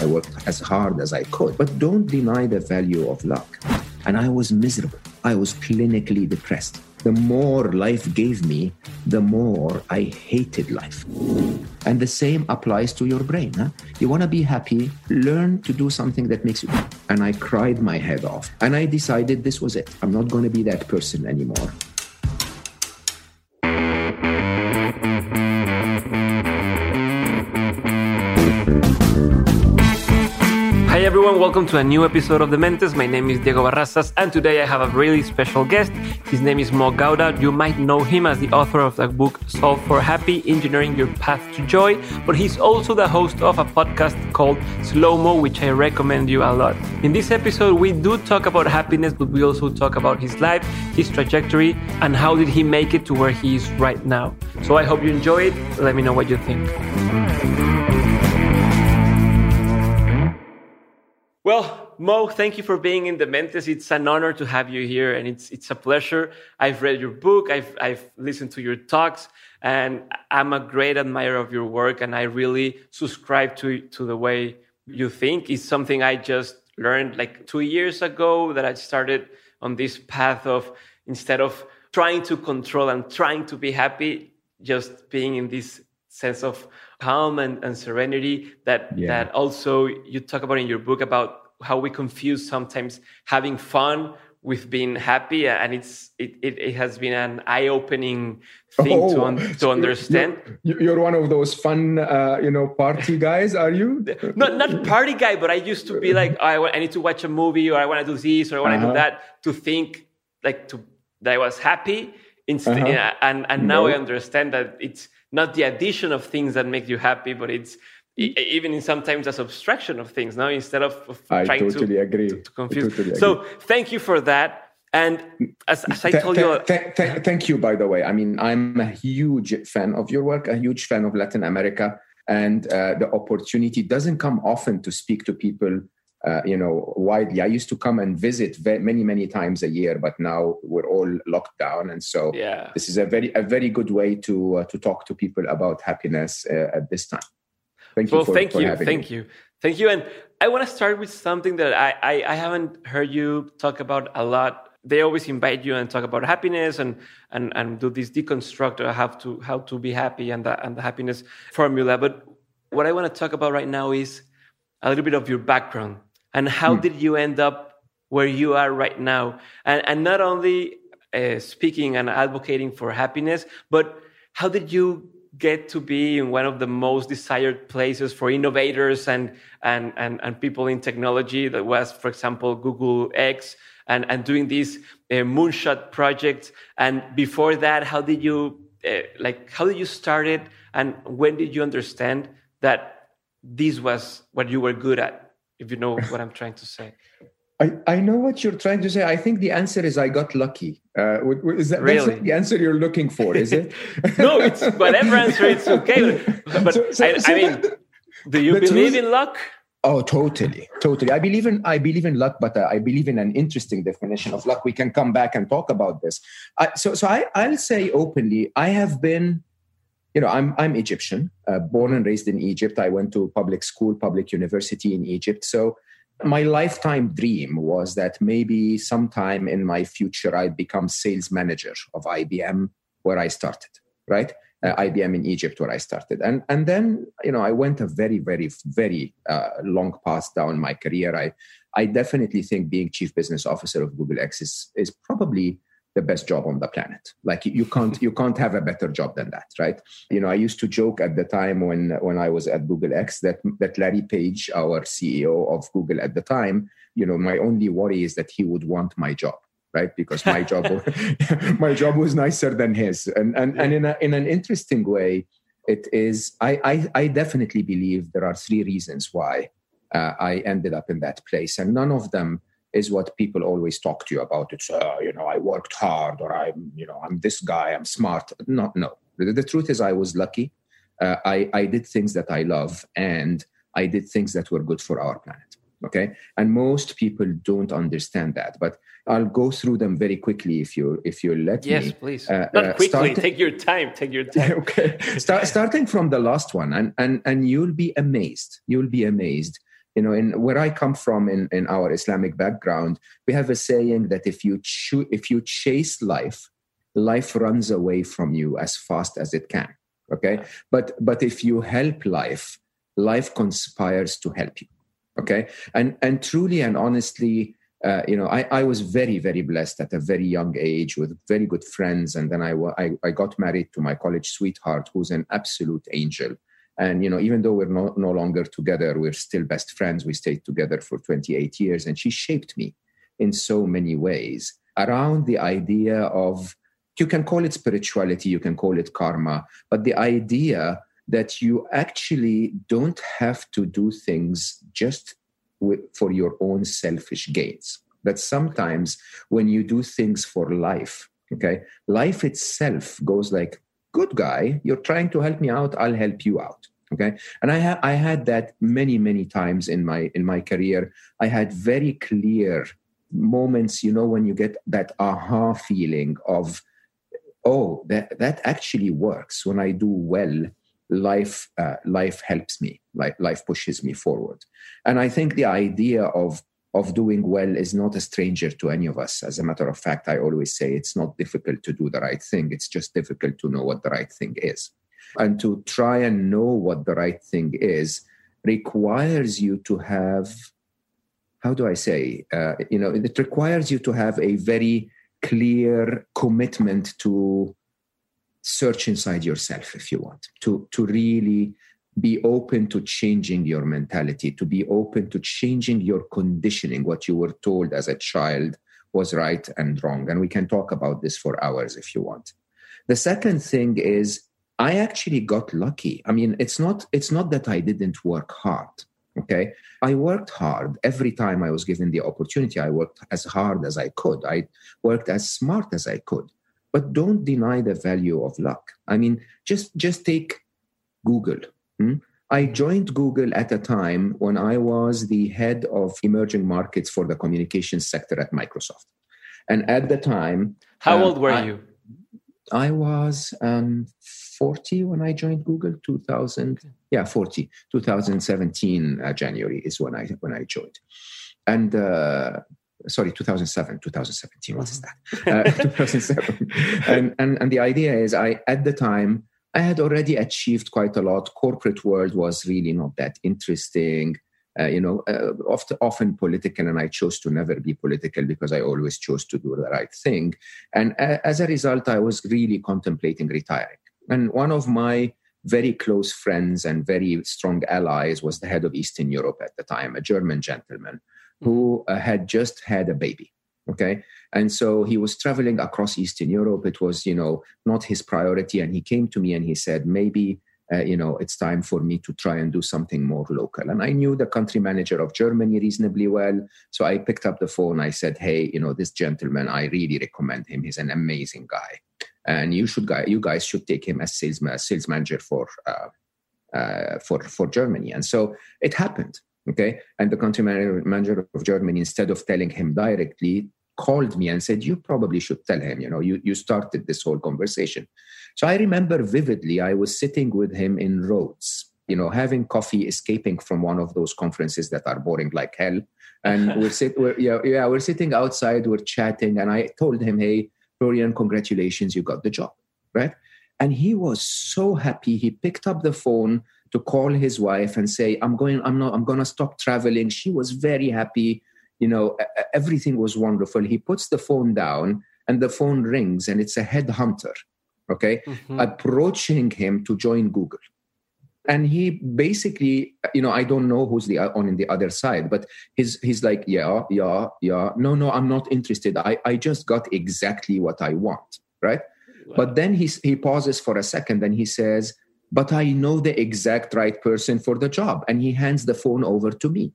I worked as hard as I could. But don't deny the value of luck. And I was miserable. I was clinically depressed. The more life gave me, the more I hated life. And the same applies to your brain. Huh? You want to be happy, learn to do something that makes you. And I cried my head off. And I decided this was it. I'm not going to be that person anymore. Welcome to a new episode of Dementes. My name is Diego Barrazas, and today I have a really special guest. His name is Mo Gawdat. You might know him as the author of the book Solve for Happy Engineering Your Path to Joy, but he's also the host of a podcast called Slow Mo, which I recommend you a lot. In this episode, we do talk about happiness, but we also talk about his life, his trajectory, and how did he make it to where he is right now. So I hope you enjoy it. Let me know what you think. Well, Mo, thank you for being in Dementes. It's an honor to have you here, and it's it's a pleasure. I've read your book, I've I've listened to your talks, and I'm a great admirer of your work, and I really subscribe to to the way you think. It's something I just learned like two years ago that I started on this path of instead of trying to control and trying to be happy, just being in this sense of calm and, and serenity that yeah. that also you talk about in your book about how we confuse sometimes having fun with being happy and it's it, it, it has been an eye-opening thing oh, to, un, to understand you're, you're, one of those fun uh, you know party guys are you not not party guy but i used to be like oh, I, I need to watch a movie or i want to do this or i want to uh-huh. do that to think like to that i was happy instead uh-huh. and and now no. i understand that it's not the addition of things that make you happy, but it's even in sometimes a subtraction of things now instead of, of trying totally to, agree. To, to confuse. Totally so thank you for that. And as, as I told th- th- you, th- thank you. By the way, I mean I'm a huge fan of your work, a huge fan of Latin America, and uh, the opportunity doesn't come often to speak to people uh, you know, widely. I used to come and visit very many, many times a year, but now we're all locked down, and so yeah. this is a very, a very good way to uh, to talk to people about happiness uh, at this time. Thank you. Well, for, thank for you, thank me. you, thank you. And I want to start with something that I, I I haven't heard you talk about a lot. They always invite you and talk about happiness and and and do this deconstruct or how to how to be happy and the and the happiness formula. But what I want to talk about right now is a little bit of your background and how mm. did you end up where you are right now? And, and not only uh, speaking and advocating for happiness but how did you get to be in one of the most desired places for innovators and and and, and people in technology? That was for example google x and and doing these uh, moonshot projects. And before that how did you uh, like how did you start it? And when did you understand that this was what you were good at if you know what I'm trying to say. I, I know what you're trying to say. I think the answer is I got lucky. Uh, is that really? the answer you're looking for? Is it? no, it's whatever answer. It's okay. But so, so, I, so I, mean, do you believe in luck? Oh, totally, totally. I believe in I believe in luck, but uh, I believe in an interesting definition of luck. We can come back and talk about this. So, so I, I'll say openly, I have been you know, I'm I'm Egyptian, uh, born and raised in Egypt. I went to public school, public university in Egypt. So my lifetime dream was that maybe sometime in my future I'd become sales manager of IBM, where I started. Right, uh, IBM in Egypt, where I started, and and then you know I went a very very very uh, long path down my career. I I definitely think being chief business officer of Google X is is probably the best job on the planet. Like you can't you can't have a better job than that right? You know i used to joke at the time when when i was at google x that that larry page our ceo of google at the time you know my only worry is that he would want my job right? Because my job my job was nicer than his. And and, and in, a, in an interesting way it is I, I i definitely believe there are three reasons why uh, i ended up in that place. And none of them is what people always talk to you about. It's, uh, you know, I worked hard or I'm, you know, I'm this guy, I'm smart. No, no. The, the truth is, I was lucky. Uh, I, I did things that I love and I did things that were good for our planet. Okay. And most people don't understand that. But I'll go through them very quickly if you if you let yes, me. Yes, please. Uh, Not uh, quickly. Starting, take your time. Take your time. okay. Start, starting from the last one, and and and you'll be amazed. You'll be amazed you know in where i come from in, in our islamic background we have a saying that if you cho- if you chase life life runs away from you as fast as it can okay? But but if you help life life conspires to help you okay? And and truly and honestly uh, you know I, I was very very blessed at a very young age with very good friends. And then I, I, I got married to my college sweetheart who's an absolute angel and you know even though we're no, no longer together we're still best friends. We stayed together for 28 years and she shaped me in so many ways around the idea of you can call it spirituality you can call it karma but the idea that you actually don't have to do things just with, for your own selfish gains. That sometimes when you do things for life okay life itself goes like good guy you're trying to help me out i'll help you out okay? And i had i had that many many times in my in my career. I had very clear moments you know when you get that aha feeling of oh that that actually works. When i do well life uh, life helps me like life pushes me forward. And i think the idea of of doing well is not a stranger to any of us. As a matter of fact i always say it's not difficult to do the right thing. It's just difficult to know what the right thing is and to try and know what the right thing is requires you to have how do i say uh, you know it requires you to have a very clear commitment to search inside yourself if you want to to really be open to changing your mentality to be open to changing your conditioning. What you were told as a child was right and wrong. And we can talk about this for hours if you want. The second thing is I actually got lucky. I mean, it's not it's not that I didn't work hard. Okay. I worked hard every time I was given the opportunity. I worked as hard as I could. I worked as smart as I could. But don't deny the value of luck. I mean, just just take Google. Hmm? I joined Google at a time when I was the head of emerging markets for the communications sector at Microsoft. And at the time, how um, old were I, you? I was um, 40 when I joined Google. 2000, yeah, 40. 2017 uh, January is when I when I joined, and uh, sorry, 2007, 2017. What is that? Uh, 2007. and, and and the idea is, I at the time I had already achieved quite a lot. Corporate world was really not that interesting uh, you know, uh, often, often political, and I chose to never be political because I always chose to do the right thing. And as a result, I was really contemplating retiring. And one of my very close friends and very strong allies was the head of Eastern Europe at the time, a German gentleman who uh, had just had a baby. Okay. And so he was traveling across Eastern Europe. It was, you know, not his priority. And he came to me and he said, maybe uh, you know, it's time for me to try and do something more local. And I knew the country manager of Germany reasonably well. So I picked up the phone. I said, hey, you know, this gentleman, I really recommend him. He's an amazing guy. And you should, you guys should take him as sales, as sales manager for, uh, uh, for, for Germany. And so it happened. Okay. And the country manager of Germany, instead of telling him directly, called me and said, You probably should tell him, you know, you, you started this whole conversation. So I remember vividly, I was sitting with him in Rhodes, you know, having coffee, escaping from one of those conferences that are boring like hell. And we're, sit, we're, yeah, yeah, we're sitting outside, we're chatting. And I told him, Hey, Florian, congratulations, you got the job, right? And he was so happy. He picked up the phone to call his wife and say, I'm going, I'm not, I'm going to stop traveling. She was very happy. You know, everything was wonderful. He puts the phone down and the phone rings and it's a headhunter okay, mm-hmm. approaching him to join Google. And he basically, you know, I don't know who's the on in the other side, but he's he's like, yeah, yeah, yeah. No, no, I'm not interested. I, I just got exactly what I want, right? Wow. But then he he pauses for a second, and he says, "But I know the exact right person for the job," and he hands the phone over to me,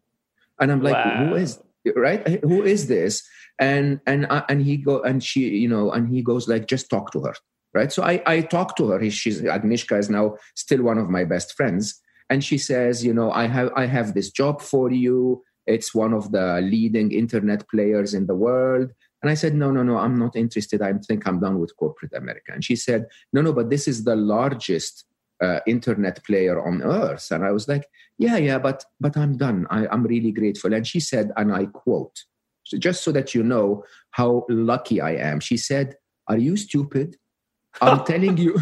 and I'm like, wow. "Who is right? Who is this?" And and uh, and he go and she, you know, and he goes like, "Just talk to her." right? So I, I talked to her. She's Agnieszka is now still one of my best friends, and she says, you know, I have I have this job for you. It's one of the leading internet players in the world. And I said, no, no, no, I'm not interested. I think I'm done with corporate America. And she said, no, no, but this is the largest uh, internet player on earth. And I was like, yeah, yeah, but but I'm done. I, I'm really grateful. And she said, and I quote, so just so that you know how lucky I am. She said, "Are you stupid? I'm telling you."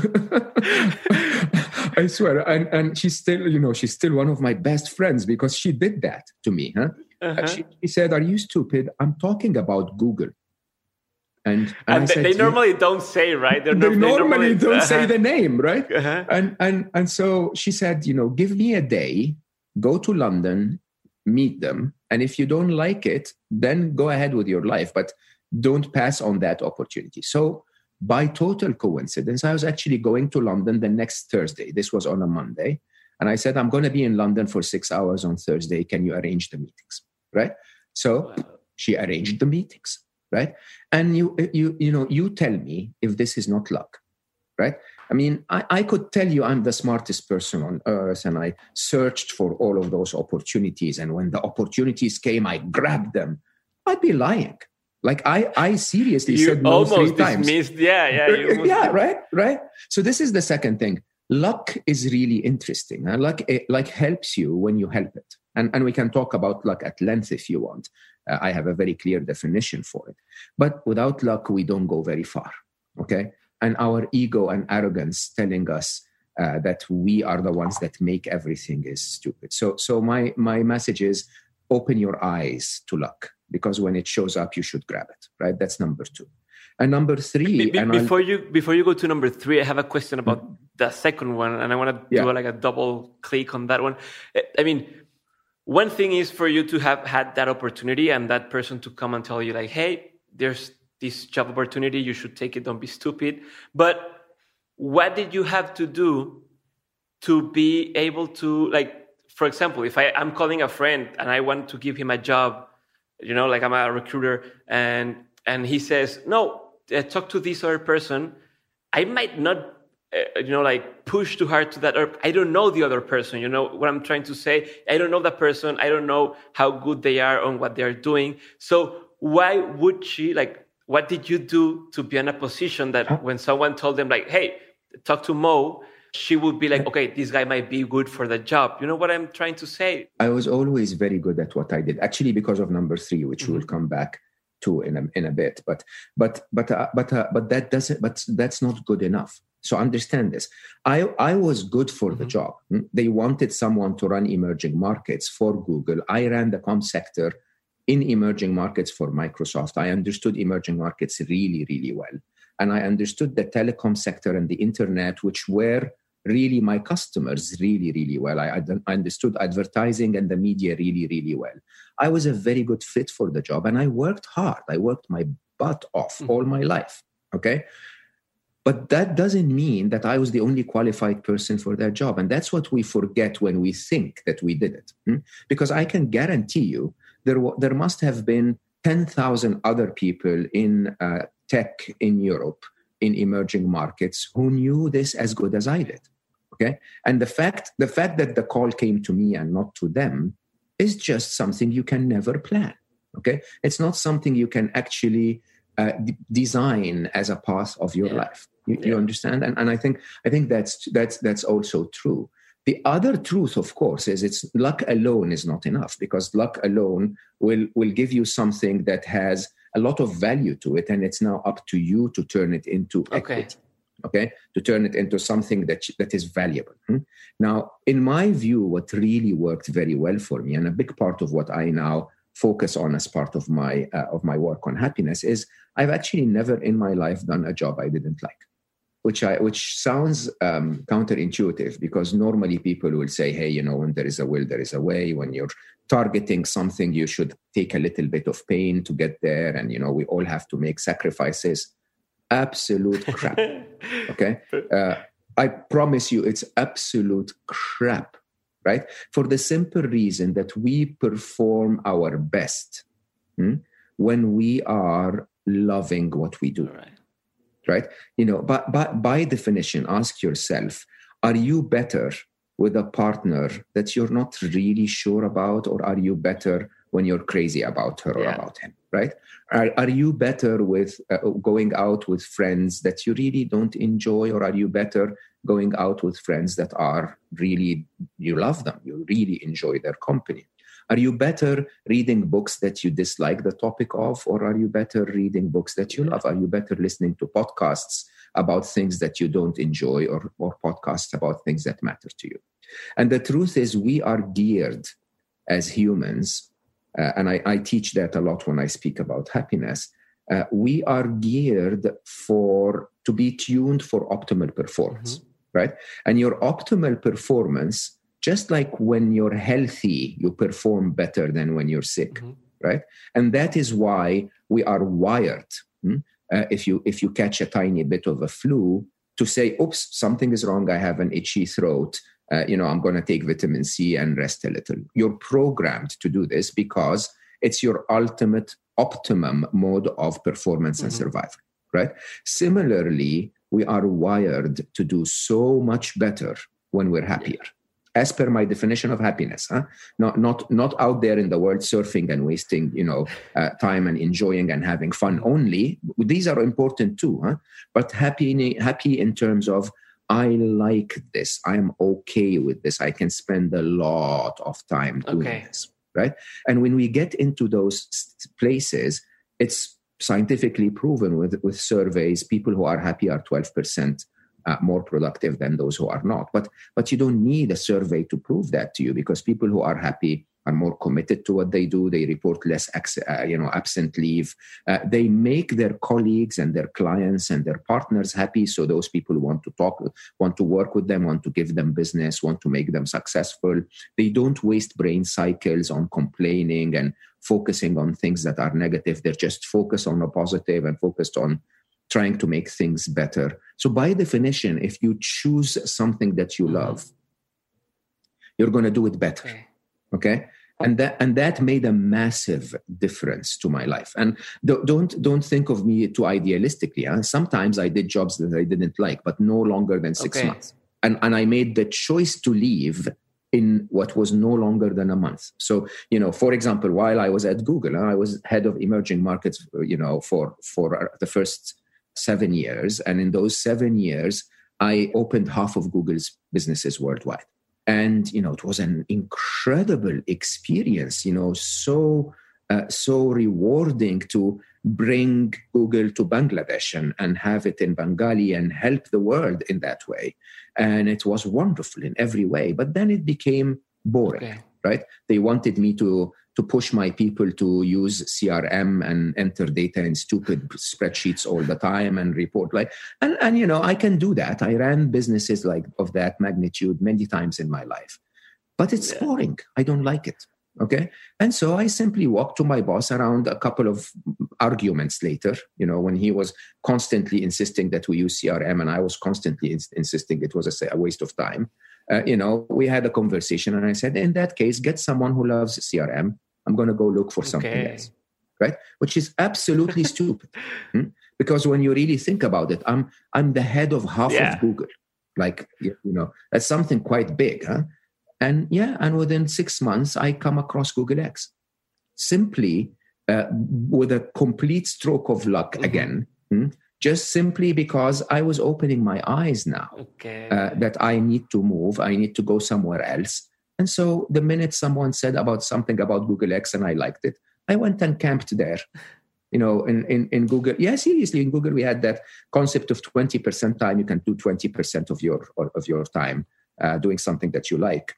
I swear. And and she's still, you know, she's still one of my best friends because she did that to me. Huh? Uh-huh. She, she said, "Are you stupid? I'm talking about Google." And, and, and they, said, they, normally don't say right. They're they normally, normally don't uh-huh. say the name, right? Uh-huh. And and and so she said, you know, give me a day, go to London, meet them, and if you don't like it, then go ahead with your life, but don't pass on that opportunity. So by total coincidence, I was actually going to London the next Thursday. This was on a Monday, and I said, I'm going to be in London for six hours on Thursday. Can you arrange the meetings? Right. So wow. she arranged the meetings right and you eh, you you know you tell me if this is not luck right i mean I, I could tell you i'm the smartest person on earth and i searched for all of those opportunities and when the opportunities came i grabbed them i'd be lying like I, I seriously you said no three times. Dismissed. Yeah, yeah, yeah. Right, right. So this is the second thing. Luck is really interesting. And luck, it, like helps you when you help it. And and we can talk about luck at length if you want. Uh, I have a very clear definition for it. But without luck, we don't go very far. Okay. And our ego and arrogance telling us uh, that we are the ones that make everything is stupid. So, so my my message is open your eyes to luck because when it shows up, you should grab it. Right. That's number two. And number three. Be, be, and before I'll, you before you go to number three, I have a question about mm-hmm. The second one, and I want to yeah. do like a double click on that one. I mean, one thing is for you to have had that opportunity and that person to come and tell you like hey there's this job opportunity you should take it don't be stupid but what did you have to do to be able to like for example if I, i'm calling a friend and i want to give him a job you know like i'm a recruiter and and he says no uh, talk to this other person i might not uh, you know like push too hard to that or i don't know the other person you know what i'm trying to say. I don't know that person. I don't know how good they are on what they're doing. So why would she like what did you do to be in a position that when someone told them like hey talk to mo she would be like okay this guy might be good for the job. You know what i'm trying to say? I was always very good at what i did actually because of number three which mm-hmm. we'll come back to in a, in a bit but but but uh, but uh, but that doesn't but that's not good enough so understand this. I, I was good for mm-hmm. the job. Hmm? They wanted someone to run emerging markets for Google. I ran the com sector in emerging markets for Microsoft. I understood emerging markets really, really well. And I understood the telecom sector and the internet, which were really my customers really, really well. I, I, understood advertising and the media really, really well. I was a very good fit for the job and I worked hard. I worked my butt off mm-hmm. all my life. Okay. But that doesn't mean that I was the only qualified person for that job. And that's what we forget when we think that we did it. Hmm? Because I can guarantee you there, there must have been 10,000 other people in uh, tech in Europe, in emerging markets, who knew this as good as I did. Okay. And the fact, the fact that the call came to me and not to them is just something you can never plan. Okay. It's not something you can actually uh, d- design as a path of your life. You, yeah. you understand? And, and I think I think that's that's that's also true. The other truth, of course, is it's luck alone is not enough because luck alone will will give you something that has a lot of value to it, and it's now up to you to turn it into equity. Okay, to turn it into something that that is valuable. Hmm? Now, in my view, what really worked very well for me, and a big part of what I now focus on as part of my uh, of my work on happiness, is I've actually never in my life done a job I didn't like which I which sounds um, counterintuitive because normally people will say, "Hey, you know, when there is a will, there is a way." When you're targeting something, you should take a little bit of pain to get there, and you know, we all have to make sacrifices. Absolute crap. okay, uh, I promise you, it's absolute crap. Right? For the simple reason that we perform our best hmm, when we are loving what we do. Right right you know but, but by definition ask yourself are you better with a partner that you're not really sure about or are you better when you're crazy about her or about him, right? Are, are you better with uh, going out with friends that you really don't enjoy, or are you better going out with friends that are really, you love them, you really enjoy their company? Are you better reading books that you dislike the topic of, or are you better reading books that you love? Are you better listening to podcasts about things that you don't enjoy, or, or podcasts about things that matter to you? And the truth is, we are geared as humans, uh, and I, I, teach that a lot when I speak about happiness. Uh, we are geared for to be tuned for optimal performance, mm-hmm. right? And your optimal performance just like when you're healthy, you perform better than when you're sick, mm-hmm. right? And that is why we are wired. Hmm? Uh, if you if you catch a tiny bit of a flu, to say, "Oops, something is wrong. I have an itchy throat." Uh, you know, I'm going to take vitamin C and rest a little. You're programmed to do this because it's your ultimate optimum mode of performance mm-hmm. and survival, right? Similarly, we are wired to do so much better when we're happier. As per my definition of happiness huh? not not not out there in the world surfing and wasting you know uh, time and enjoying and having fun only these are important too huh? but happy happy in terms of i like this i'm okay with this i can spend a lot of time doing okay. this right and when we get into those places it's scientifically proven with with surveys people who are happy are 12% uh, more productive than those who are not. But but you don't need a survey to prove that to you because people who are happy are more committed to what they do. They report less, uh, you know, absent leave. Uh, they make their colleagues and their clients and their partners happy. So those people want to talk, want to work with them, want to give them business, want to make them successful. They don't waste brain cycles on complaining and focusing on things that are negative. They're just focused on the positive and focused on trying to make things better. So, by definition, if you choose something that you mm-hmm. love, you're going to do it better. Okay. okay? And that and that made a massive difference to my life. And don't don't think of me too idealistically. Huh? Sometimes I did jobs that I didn't like, but no longer than six okay. months. And and I made the choice to leave in what was no longer than a month. So, you know, for example, while I was at Google, I was head of emerging markets, you know, for for the first seven years. And in those seven years, I opened half of Google's businesses worldwide. And, you know, it was an incredible experience, you know, so, uh, so rewarding to bring Google to Bangladesh and, and have it in Bengali and help the world in that way. And it was wonderful in every way. But then it became boring, okay. right? They wanted me to to push my people to use crm and enter data in stupid spreadsheets all the time and report like and and you know i can do that. I ran businesses like of that magnitude many times in my life. But it's yeah. boring. I don't like it. Okay? And so i simply walked to my boss around a couple of arguments later you know when he was constantly insisting that we use crm and i was constantly ins- insisting it was a, a waste of time uh, you know, we had a conversation and I said, in that case, get someone who loves CRM. I'm going to go look for something okay. else. Right. Which is absolutely stupid. Hmm? Because when you really think about it, I'm, I'm the head of half yeah. of Google. Like, you know, that's something quite big. Huh? And yeah, and within six months, I come across Google X. Simply uh, with a complete stroke of luck mm-hmm. again. Hmm? Just simply because I was opening my eyes now okay. uh, that I need to move, I need to go somewhere else. And so the minute someone said about something about Google X and I liked it, I went and camped there. You know, in, in, in Google, yeah, seriously, in Google, we had that concept of 20% time. You can do 20% of your, of your time uh, doing something that you like.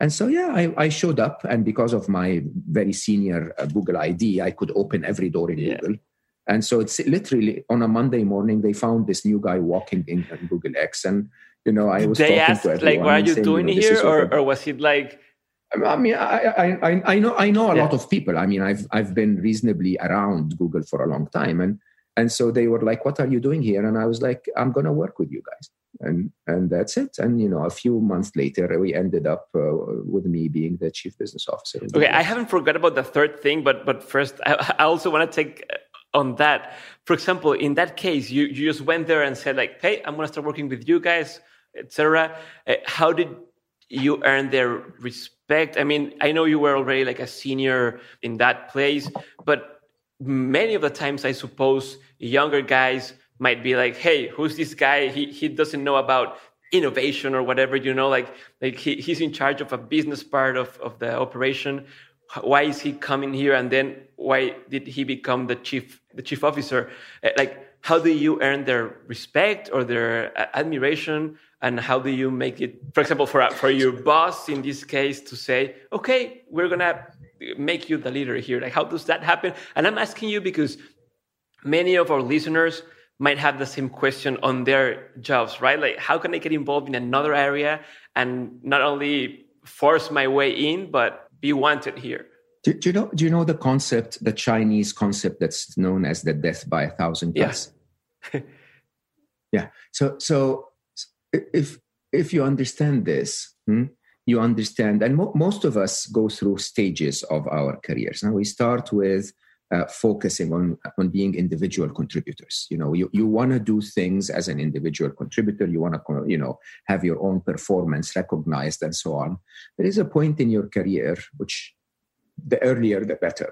And so, yeah, I, I, showed up. And because of my very senior uh, Google ID, I could open every door in yeah. Google and so it's literally on a Monday morning, they found this new guy walking in Google X. And, you know, I was they asked, like, what are you saying, doing you know, here? Or, or was it like, I mean, I, I, I know I know a yeah. lot of people. I mean, I've I've been reasonably around Google for a long time, and and so they were like, "What are you doing here?" And I was like, "I'm going to work with you guys," and and that's it. And you know, a few months later, we ended up uh, with me being the chief business officer. Okay, I haven't forgot about the third thing, but but first, I, I also want to take on that. For example, in that case, you, you just went there and said like, "Hey, I'm going to start working with you guys, etc." Uh, how did you earn their respect? I mean, I know you were already like a senior in that place, but many of the times, I suppose younger guys might be like, "Hey, who's this guy? He he doesn't know about innovation or whatever. You know, like like he, he's in charge of a business part of of the operation. Why is he coming here? And then why did he become the chief the chief officer? Eh, like, how do you earn their respect or their admiration? And how do you make it, for example, for for your boss in this case to say, okay, we're gonna make you the leader here? Like, how does that happen? And I'm asking you because many of our listeners might have the same question on their jobs, right? Like, how can I get involved in another area and not only force my way in, but be wanted here? Do, do, you know? Do you know the concept, the Chinese concept that's known as the death by a thousand cuts? Yeah. yeah. So, so if if you understand this, hmm, you understand, and mo- most of us go through stages of our careers. Now we start with uh, focusing on on being individual contributors. You know, you, you want to do things as an individual contributor. You want to you know have your own performance recognized and so on. There is a point in your career which the earlier the better,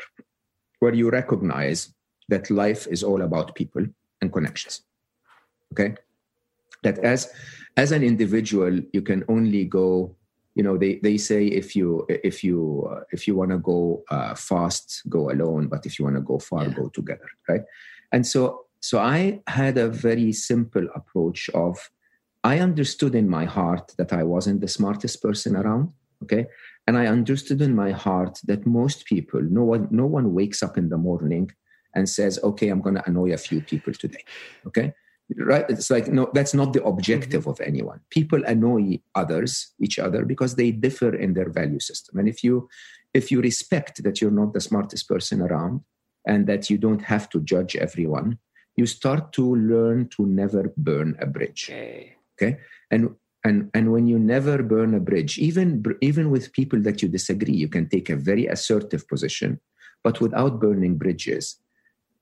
where you recognize that life is all about people and connections. Okay, that as as an individual you can only go you know they, they say if you if you uh, if you want to go uh, fast go alone but if you want to go far yeah. go together right? And so so i had a very simple approach of i understood in my heart that i wasn't the smartest person around okay? And i understood in my heart that most people no one no one wakes up in the morning and says okay i'm going to annoy a few people today okay right? It's like no that's not the objective mm-hmm. of anyone. People annoy others each other because they differ in their value system. And if you if you respect that you're not the smartest person around and that you don't have to judge everyone you start to learn to never burn a bridge. Okay, okay? and and and when you never burn a bridge even even with people that you disagree you can take a very assertive position but without burning bridges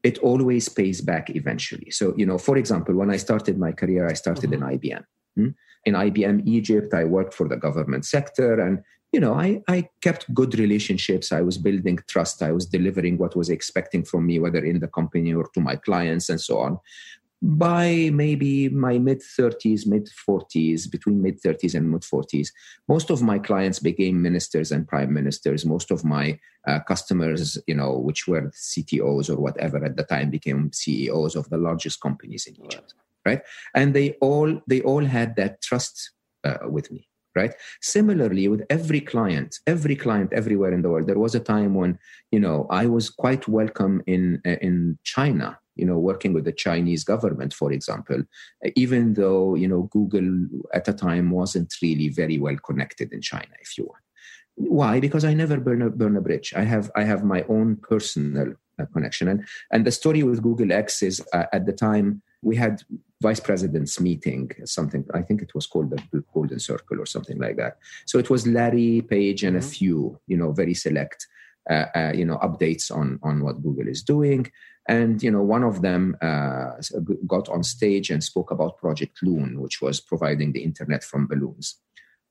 it always pays back eventually. So, you know, for example, when I started my career, I started mm-hmm. in IBM. Hmm? In IBM Egypt, I worked for the government sector and, you know, I, I kept good relationships. I was building trust. I was delivering what was expecting from me, whether in the company or to my clients and so on by maybe my mid 30s, mid 40s, between mid 30s and mid 40s, most of my clients became ministers and prime ministers. Most of my uh, customers, you know, which were CTOs or whatever at the time, became CEOs of the largest companies in Egypt, right? And they all they all had that trust uh, with me right similarly with every client every client everywhere in the world there was a time when you know i was quite welcome in uh, in china you know working with the chinese government for example even though you know google at the time wasn't really very well connected in china if you want. Why? Because i never burn a, burn a bridge. I have i have my own personal uh, connection. And and the story with google x is uh, at the time we had vice presidents meeting something i think it was called the golden circle or something like that. So it was larry page and mm-hmm. a few you know very select uh, uh, you know updates on on what google is doing and you know, one of them uh, got on stage and spoke about Project Loon, which was providing the internet from balloons,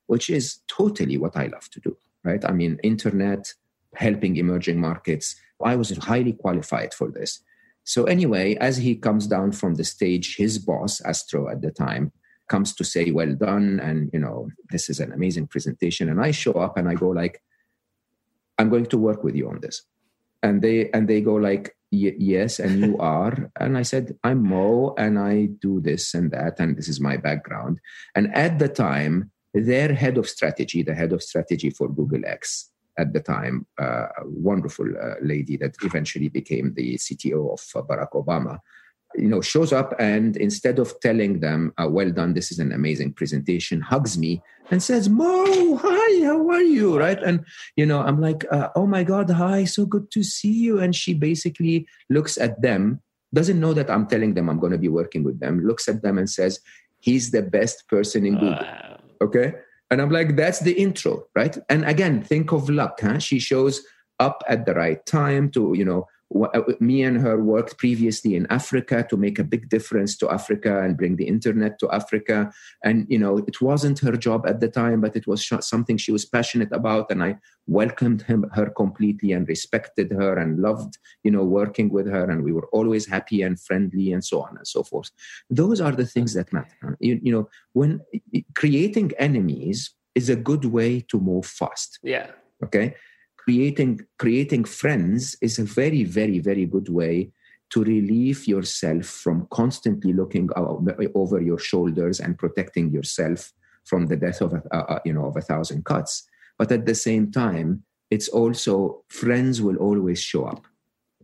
which is totally what I love to do. Right? I mean, internet helping emerging markets. I was highly qualified for this. So anyway, as he comes down from the stage, his boss, Astro at the time, comes to say, "Well done," and you know, this is an amazing presentation. And I show up and I go like, "I'm going to work with you on this." And they and they go like, yes and you are. And i said i'm mo and i do this and that and this is my background. And at the time their head of strategy the head of strategy for google x at the time uh, a wonderful uh, lady that eventually became the cto of uh, barack obama you know shows up and instead of telling them uh, well done this is an amazing presentation hugs me and says mo hi how are you? Right? And you know i'm like uh, oh my god hi so good to see you. And she basically looks at them doesn't know that i'm telling them i'm going to be working with them looks at them and says he's the best person in google. Wow. okay? And i'm like that's the intro right? And again think of luck huh? she shows up at the right time to you know Uh, me and her worked previously in Africa to make a big difference to Africa and bring the internet to Africa. And, you know, it wasn't her job at the time, but it was something she was passionate about. And I welcomed him, her completely and respected her and loved, you know, working with her. And we were always happy and friendly and so on and so forth. Those are the things that matter. You, you know, when creating enemies is a good way to move fast. Yeah. Okay creating creating friends is a very very very good way to relieve yourself from constantly looking over your shoulders and protecting yourself from the death of a, uh, you know of a thousand cuts. But at the same time it's also friends will always show up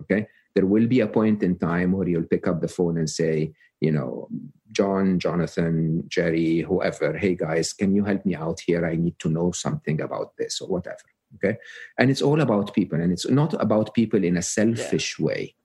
okay? There will be a point in time where you'll pick up the phone and say you know john jonathan jerry whoever hey guys can you help me out here? I need to know something about this or whatever okay and it's all about people and it's not about people in a selfish yeah. way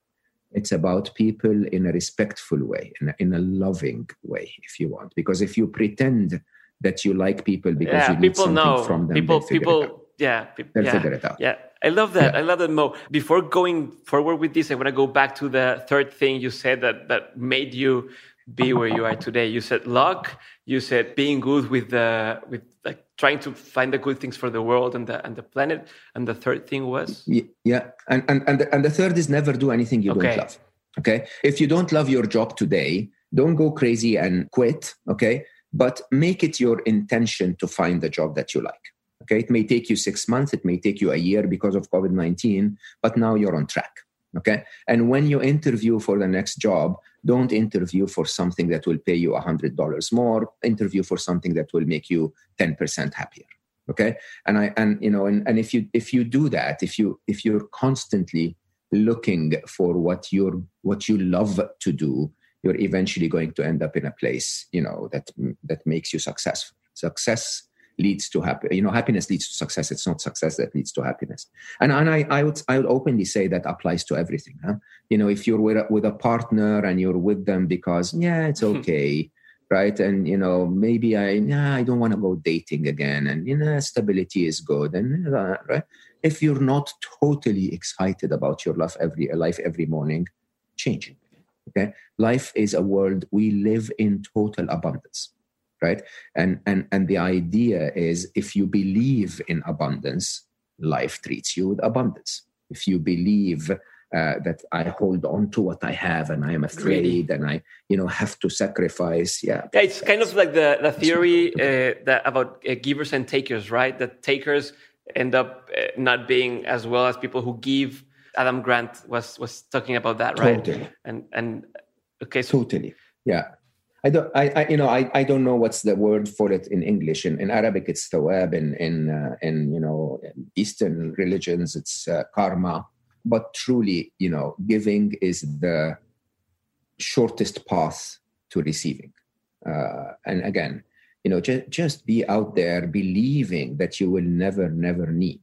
it's about people in a respectful way in a, in a loving way if you want because if you pretend that you like people because yeah, you need people something know. from them people people yeah they'll yeah, figure it out yeah I love that. Yeah. I love that, Mo. Before going forward with this, I want to go back to the third thing you said that that made you be where you are today. You said luck. You said being good with the with like trying to find the good things for the world and the and the planet. And the third thing was yeah, and and and the, and the third is never do anything you okay. don't love. Okay, if you don't love your job today, don't go crazy and quit. Okay, but make it your intention to find the job that you like. Okay, it may take you six months, it may take you a year because of COVID nineteen, but now you're on track. Okay, and when you interview for the next job, don't interview for something that will pay you $100 more. Interview for something that will make you 10% happier. Okay? And i and you know and, and if you if you do that if you if you're constantly looking for what you're what you love to do you're eventually going to end up in a place you know that that makes you successful success leads to happiness. You know, happiness leads to success. It's not success that leads to happiness. And and I, I would I would openly say that applies to everything. Huh? You know, if you're with a, with a partner and you're with them because yeah, it's okay. right and you know maybe i yeah, i don't want to go dating again and you know stability is good and uh, right if you're not totally excited about your life every life every morning change it okay life is a world we live in total abundance right and and and the idea is if you believe in abundance life treats you with abundance if you believe uh, that I hold on to what I have and I am afraid and I, you know, have to sacrifice. Yeah, yeah it's kind of like the the theory uh, that about uh, givers and takers, right? That takers end up uh, not being as well as people who give. Adam Grant was was talking about that, right? Totally. And and okay, so totally, yeah. I don't, I, I, you know, I, I don't know what's the word for it in English. In, in Arabic, it's thawab. In, in, uh, in, you know, Eastern religions, it's uh, karma. But truly, you know, giving is the shortest path to receiving. Uh, and again, you know, just, just be out there believing that you will never, never need.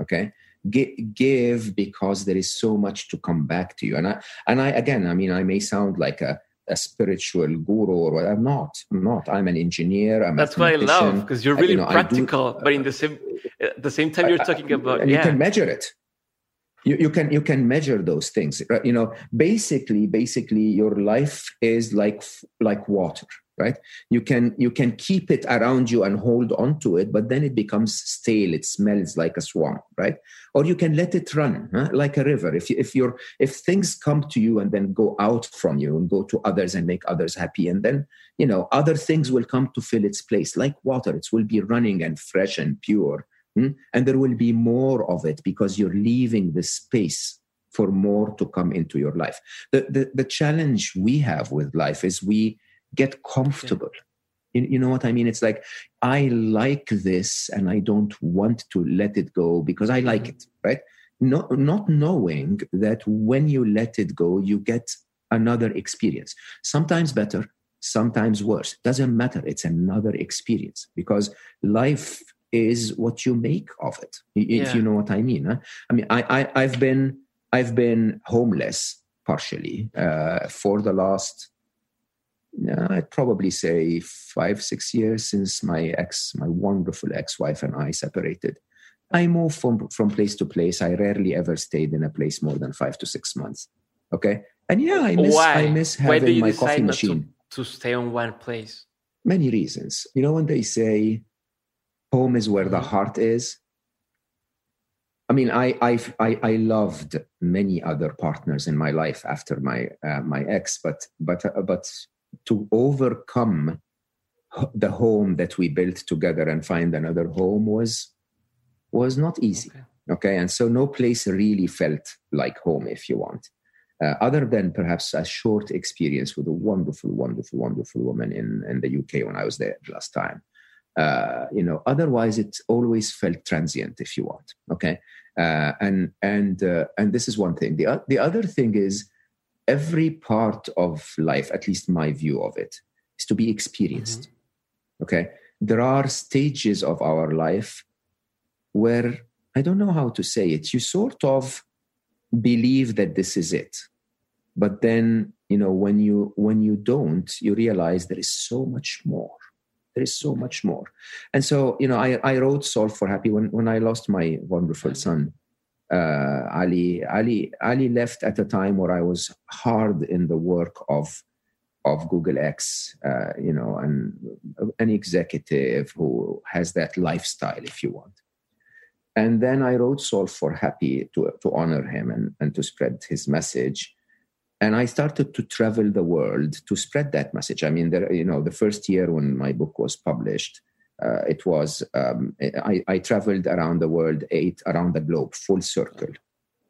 Okay. G- give because there is so much to come back to you. And I, and I, again, I mean, I may sound like a, a spiritual guru or what. I'm not. I'm not. I'm an engineer. I'm That's why I love because you're really you know, practical, do, but in the uh, same at the same time you're talking about and yeah. you can measure it. You, you can you can measure those things. You know, basically, basically, your life is like like water right? You can you can keep it around you and hold on to it but then it becomes stale. It smells like a swamp right? Or you can let it run huh? like a river. If you, if you're if things come to you and then go out from you and go to others and make others happy and then you know other things will come to fill its place like water. It will be running and fresh and pure hmm? and there will be more of it because you're leaving the space for more to come into your life. The, the the challenge we have with life is we get comfortable. Yeah. You, you know what I mean? It's like, I like this and I don't want to let it go because I like mm-hmm. it, right? No, not knowing that when you let it go, you get another experience. Sometimes better, sometimes worse. Doesn't matter. It's another experience because life is what you make of it. If yeah. you know what I mean. Huh? I mean, I, I have been I've been homeless partially uh, for the last I'd probably say five, six years since my ex, my wonderful ex-wife and I separated. I move from, from place to place. I rarely ever stayed in a place more than five to six months. Okay. And yeah, I miss, Why? I miss having my coffee machine. To, to stay on one place? Many reasons. You know, when they say home is where the mm-hmm. heart is, I mean, I, I, I, I loved many other partners in my life after my, uh, my ex, but, but, uh, but to overcome the home that we built together and find another home was was not easy okay, okay? and so no place really felt like home if you want uh, other than perhaps a short experience with a wonderful wonderful wonderful woman in in the uk when i was there last time. Uh, you know otherwise it always felt transient if you want okay? Uh, and and uh, and this is one thing. The, the other thing is every part of life at least my view of it is to be experienced mm-hmm Okay. There are stages of our life where I don't know how to say it. You sort of believe that this is it. But then, you know, when you when you don't, you realize there is so much more. There is so much more. And so, you know, I, I wrote Solve for Happy when, when I lost my wonderful son. Uh, Ali Ali Ali left at a time where I was hard in the work of of Google X, uh, you know, and an executive who has that lifestyle, if you want. And then I wrote Solve for Happy to, to honor him and, and to spread his message. And I started to travel the world to spread that message. I mean, there, you know, the first year when my book was published, uh, it was um, I, I traveled around the world, eight around the globe, full circle,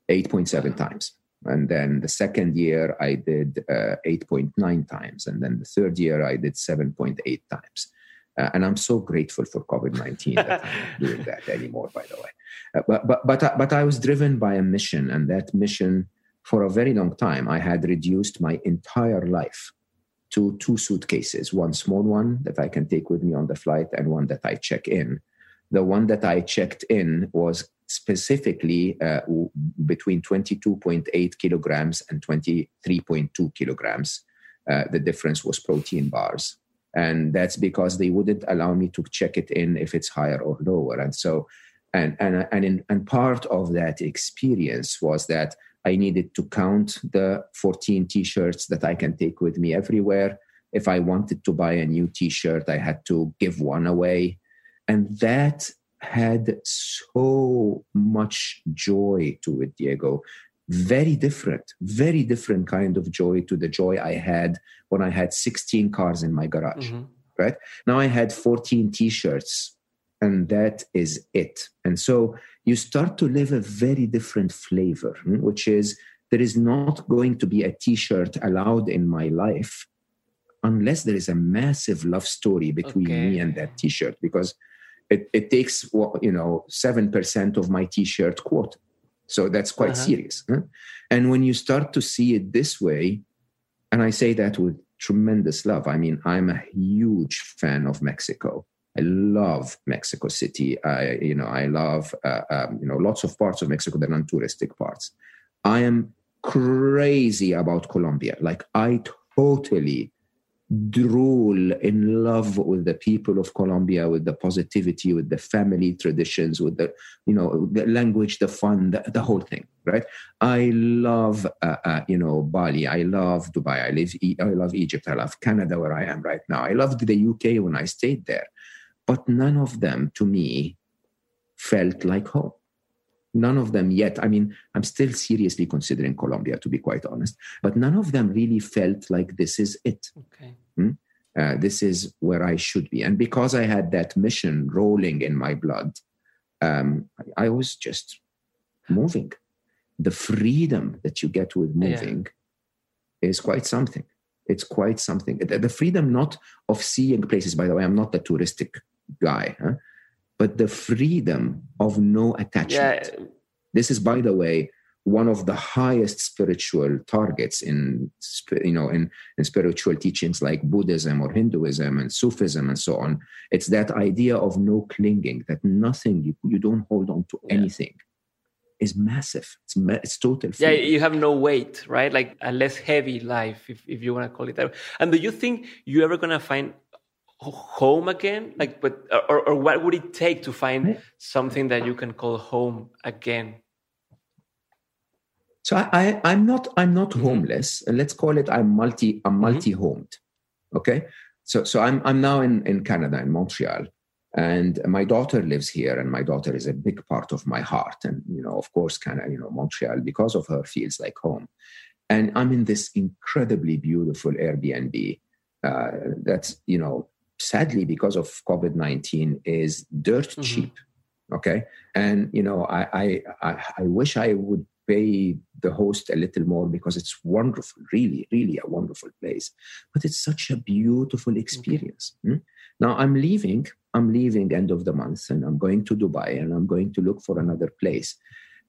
eight point seven times. And then the second year i did uh, 8.9 times and then the third year i did 7.8 times. Uh, and i'm so grateful for covid-19 that i'm not doing that anymore by the way. Uh, but but but, uh, but i was driven by a mission and that mission for a very long time i had reduced my entire life to two suitcases one small one that i can take with me on the flight and one that i check in the one that i checked in was specifically uh, between 22.8 kilograms and 23.2 kilograms. Uh, the difference was protein bars. And that's because they wouldn't allow me to check it in if it's higher or lower. And so, and, and, and, in, and part of that experience was that I needed to count the 14 t shirts that I can take with me everywhere. If I wanted to buy a new t shirt, I had to give one away. And that had so much joy to it, Diego. Very different, very different kind of joy to the joy I had when I had 16 cars in my garage. Mm-hmm. Right now, I had 14 t shirts, and that is it. And so you start to live a very different flavor, hmm, which is there is not going to be a t shirt allowed in my life unless there is a massive love story between okay. me and that t shirt. Because it, it takes you know 7% of my t-shirt quote so that's quite uh-huh. serious huh? and when you start to see it this way and i say that with tremendous love i mean i'm a huge fan of mexico i love mexico city i you know i love uh, um, you know lots of parts of mexico that are non-touristic parts i am crazy about colombia like i totally drool in love with the people of Colombia, with the positivity, with the family traditions, with the you know the language, the fun, the, the whole thing. Right? I love uh, uh, you know Bali. I love Dubai. I live. I love Egypt. I love Canada, where I am right now. I loved the UK when I stayed there, but none of them to me felt like home none of them yet i mean i'm still seriously considering colombia to be quite honest but none of them really felt like this is it okay. hmm? uh, this is where i should be and because i had that mission rolling in my blood um, I, I, was just moving the freedom that you get with moving yeah. is quite something it's quite something the, the freedom not of seeing places by the way i'm not the touristic guy huh? but the freedom of no attachment. Yeah. This is, by the way, one of the highest spiritual targets in you know in, in spiritual teachings like buddhism or hinduism and sufism and so on it's that idea of no clinging that nothing you, you don't hold on to yeah. anything is massive it's it's total freedom. yeah you have no weight right like a less heavy life if, if you want to call it that and do you think you're ever going to find home again? Like, but or, or what would it take to find something that you can call home again? So I, I am not I'm not homeless. Let's call it I'm multi I'm mm-hmm. multi-homed. Mm-hmm. Okay. So so I'm I'm now in, in Canada, in Montreal. And my daughter lives here, and my daughter is a big part of my heart. And you know, of course, Canada you know, Montreal, because of her, feels like home. And I'm in this incredibly beautiful Airbnb uh, that's, you know, sadly, because of COVID 19, is dirt mm-hmm. cheap. Okay. And, you know, I, I, I wish I would pay the host a little more because it's wonderful, really, really a wonderful place. But it's such a beautiful experience. Okay. Hmm? Now I'm leaving. I'm leaving end of the month, and I'm going to Dubai, and I'm going to look for another place.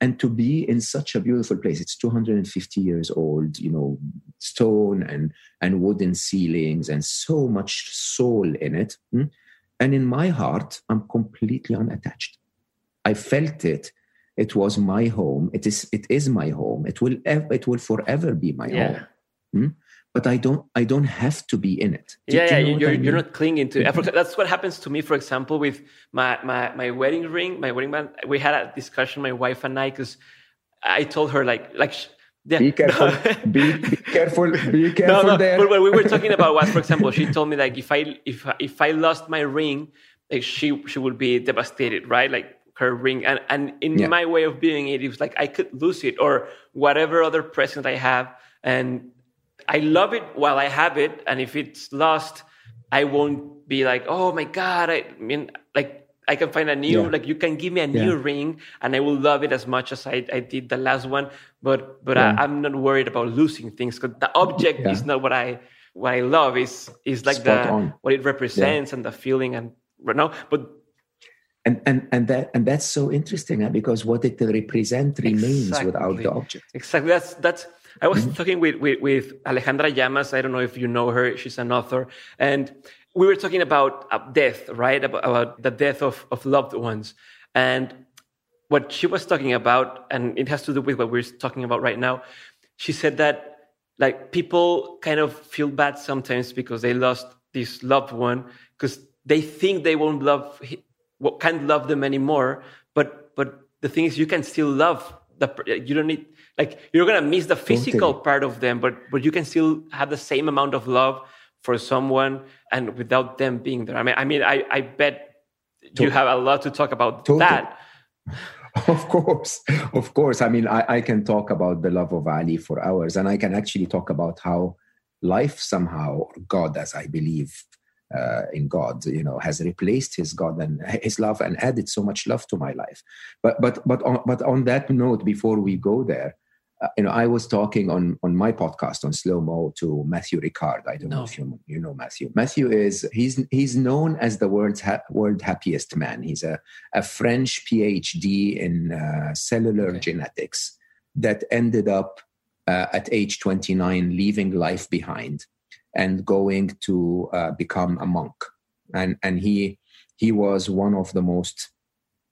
And to be in such a beautiful place, it's 250 years old, you know, stone and and wooden ceilings, and so much soul in it. Hmm? And in my heart, I'm completely unattached. I felt it it was my home it is it is my home it will it will forever be my yeah. home hmm? But i don't i don't have to be in it yeah, yeah you you're, I mean? you're not clinging to it that's what happens to me for example with my my, my wedding ring my wedding band we had a discussion my wife and i because i told her like like yeah. Be careful. be, be, careful. Be careful no, no. there. But what we were talking about was, for example, she told me like if I if if I lost my ring, like she she would be devastated, right? Like her ring and and in yeah. my way of viewing it it was like i could lose it or whatever other present i have and i love it while i have it and if it's lost i won't be like oh my god i mean like I can find a new, yeah. like you can give me a new yeah. ring and I will love it as much as I, I did the last one. But, but I, am not worried about losing things because the object is not what I, what I love is, is like Spot the, on. what it represents and the feeling and right now. But and and and that and that's so interesting huh? because what it represents remains exactly. without the object exactly that's that's i was mm-hmm. talking with, with with alejandra llamas. I don't know if you know her. She's an author. And we were talking about uh, death right? About, about the death of of loved ones. And what she was talking about and it has to do with what we're talking about right now she said that like people kind of feel bad sometimes because they lost this loved one because they think they won't love can't love them anymore. But but the thing is, you can still love the. You don't need like you're gonna miss the physical part of them, but but you can still have the same amount of love for someone and without them being there. I mean, I mean, I I bet totally. you have a lot to talk about totally. that. Of course, of course. I mean, I, I can talk about the love of Ali for hours, and I can actually talk about how life somehow, God, as I believe, uh, in God, you know, has replaced his God and his love and added so much love to my life. But but but on, but on that note, before we go there, uh, you know, I was talking on on my podcast on slow mo to Matthieu Ricard. I don't no. know if you you know Matthieu. Matthieu is he's he's known as the world's ha- world happiest man. He's a a French PhD in uh, cellular okay. genetics that ended up uh, at age 29 leaving life behind and going to uh, become a monk. And, and he, he was one of the most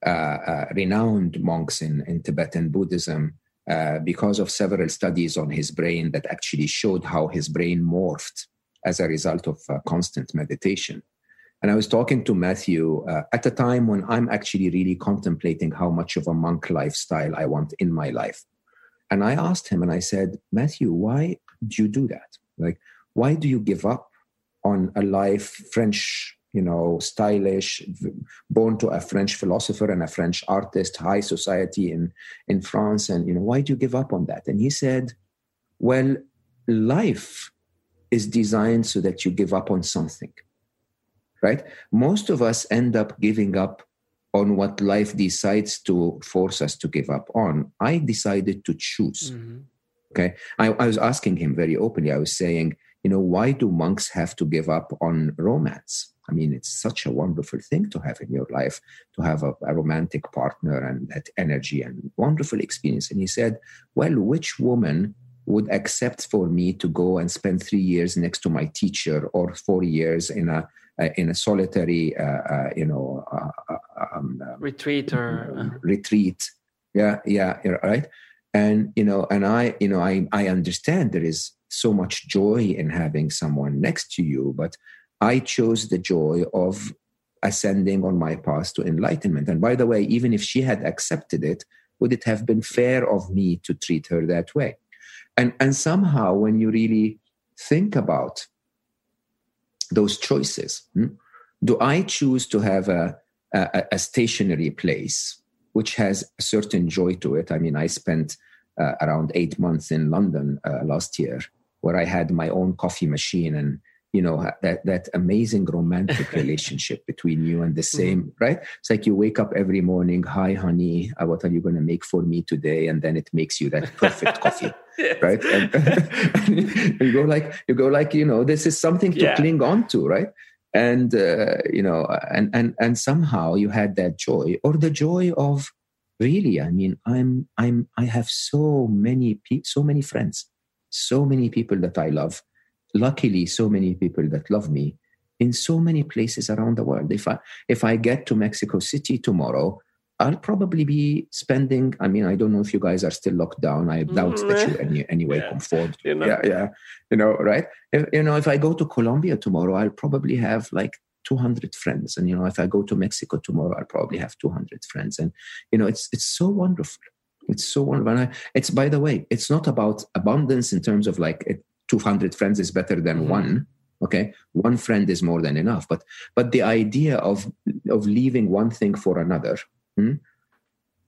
uh, uh, renowned monks in, in Tibetan Buddhism uh, because of several studies on his brain that actually showed how his brain morphed as a result of uh, constant meditation. And I was talking to Matthieu uh, at a time when I'm actually really contemplating how much of a monk lifestyle I want in my life. And I asked him and I said, Matthieu, why do you do that? Like, why do you give up on a life french you know stylish born to a french philosopher and a french artist high society in in france? And you know why do you give up on that? And he said well life is designed so that you give up on something right? Most of us end up giving up on what life decides to force us to give up on. I decided to choose. Mm-hmm. okay? I, I was asking him very openly. I was saying you know, why do monks have to give up on romance? I mean, it's such a wonderful thing to have in your life, to have a, a, romantic partner and that energy and wonderful experience. And he said, Well, which woman would accept for me to go and spend three years next to my teacher or four years in a uh, in a solitary, uh, uh, you know, uh, uh, um, retreat or uh, retreat? Yeah, yeah, right. And you know, and I, you know, I I understand there is so much joy in having someone next to you but I chose the joy of ascending on my path to enlightenment. And by the way, even if she had accepted it, would it have been fair of me to treat her that way? And, and somehow, when you really think about those choices, hmm, do I choose to have a, a, a, stationary place which has a certain joy to it? I mean, I spent uh, around eight months in London uh, last year where I had my own coffee machine and you know that that amazing romantic relationship between you and the mm-hmm. same mm-hmm. right it's like you wake up every morning hi honey uh, what are you going to make for me today and then it makes you that perfect coffee yes. right and, and, you go like you go like you know this is something to yeah. cling on to right and uh, you know and and and somehow you had that joy or the joy of really i mean i'm i'm i have so many pe- so many friends so many people that i love luckily so many people that love me in so many places around the world. If i if i get to mexico city tomorrow i'll probably be spending i mean i don't know if you guys are still locked down. I doubt mm-hmm. that you any anyway yeah. conformed you know? yeah yeah. You know right? If, you know if i go to colombia tomorrow i'll probably have like 200 friends. And you know if i go to mexico tomorrow i'll probably have 200 friends. And you know it's it's so wonderful. It's so wonderful. And I, it's by the way it's not about abundance in terms of like it, 200 friends is better than mm-hmm. one okay? One friend is more than enough. But but the idea of of leaving one thing for another hmm,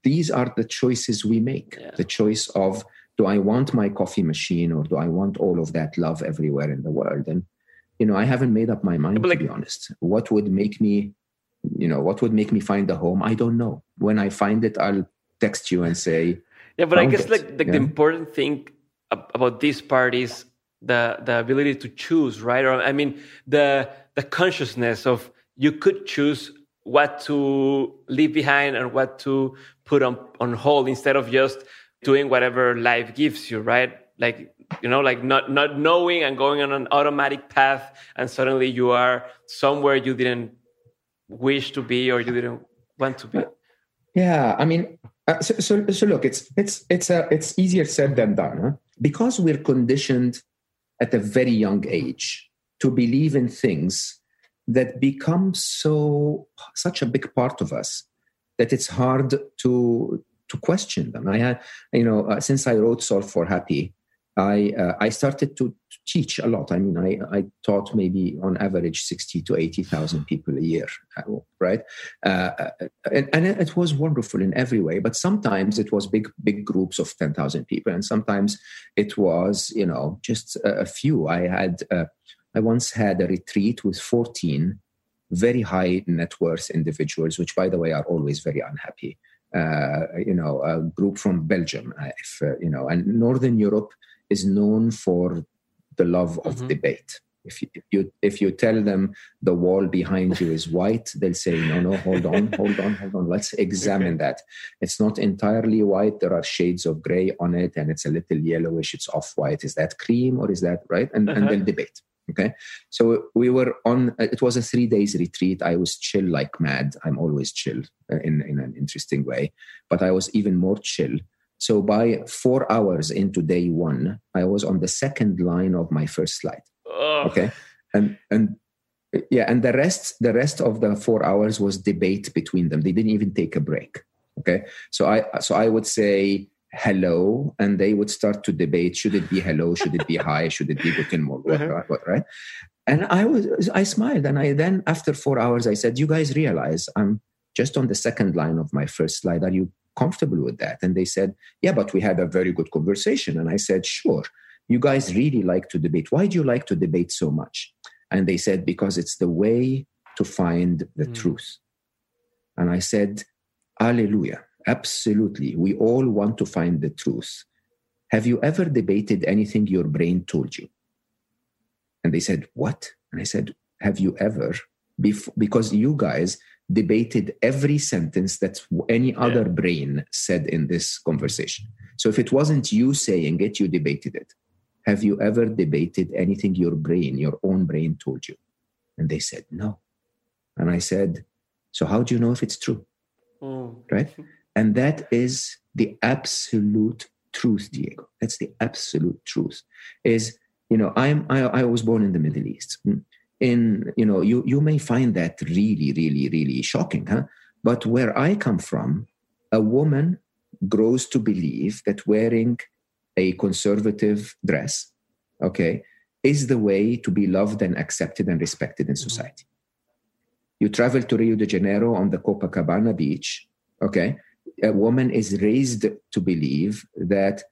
these are the choices we make. Yeah. the choice of do i want my coffee machine or do i want all of that love everywhere in the world? And you know i haven't made up my mind like, to be honest. What would make me you know what would make me find a home? I don't know. When i find it i'll text you and say yeah but i guess it. like, like yeah? the important thing about these parties the the ability to choose right? Or i mean the the consciousness of you could choose what to leave behind and what to put on on hold instead of just doing whatever life gives you right like you know like not not knowing and going on an automatic path and suddenly you are somewhere you didn't wish to be or you didn't want to be yeah i mean uh, so, so, so look it's it's it's a uh, it's easier said than done huh? because we're conditioned at a very young age to believe in things that become so such a big part of us that it's hard to to question them. I had, you know, uh, since I wrote Solve for Happy, I uh, I started to, teach a lot. I mean, I, I taught maybe on average sixty to eighty thousand people a year, uh, right? Uh, uh, and, and it was wonderful in every way. But sometimes it was big big groups of ten thousand people, and sometimes it was you know just a, a few. I had uh, I once had a retreat with fourteen very high net worth individuals, which by the way are always very unhappy. Uh, you know, a group from Belgium, if, you know, and Northern Europe is known for the love of mm-hmm. debate. If you, if you, if you tell them the wall behind you is white, they'll say, no, no, hold on, hold on, hold on. Let's examine okay. that. It's not entirely white. There are shades of gray on it, and it's a little yellowish. It's off white. Is that cream or is that right? And uh-huh. and they'll debate. Okay, so we were on. It was a three days retreat. I was chill like mad. I'm always chill uh, in in an interesting way, but I was even more chill so by four hours into day one, I was on the second line of my first slide. Ugh. Okay, and and yeah, and the rest the rest of the four hours was debate between them. They didn't even take a break. Okay, so I so I would say hello, and they would start to debate: should it be hello? Should it be hi? Should it be guten morgen? Uh-huh. What, right? And I was I smiled, and I then after four hours I said, "You guys realize I'm." Just on the second line of my first slide, are you comfortable with that? And they said, Yeah, but we had a very good conversation. And I said, Sure. You guys really like to debate. Why do you like to debate so much? And they said, Because it's the way to find the mm. truth. And I said, Alleluia. Absolutely. We all want to find the truth. Have you ever debated anything your brain told you? And they said, What? And I said, Have you ever? Bef- because you guys debated every sentence that any yeah. other brain said in this conversation. So if it wasn't you saying it, you debated it. Have you ever debated anything your brain, your own brain told you? And they said, no. And I said, so how do you know if it's true? Mm. Right? And that is the absolute truth, Diego. That's the absolute truth. Is, you know, I'm, I, I was born in the Middle East. Hmm in you know you you may find that really really really shocking huh but where i come from a woman grows to believe that wearing a conservative dress okay is the way to be loved and accepted and respected in mm-hmm. society you travel to rio de janeiro on the copacabana beach okay a woman is raised to believe that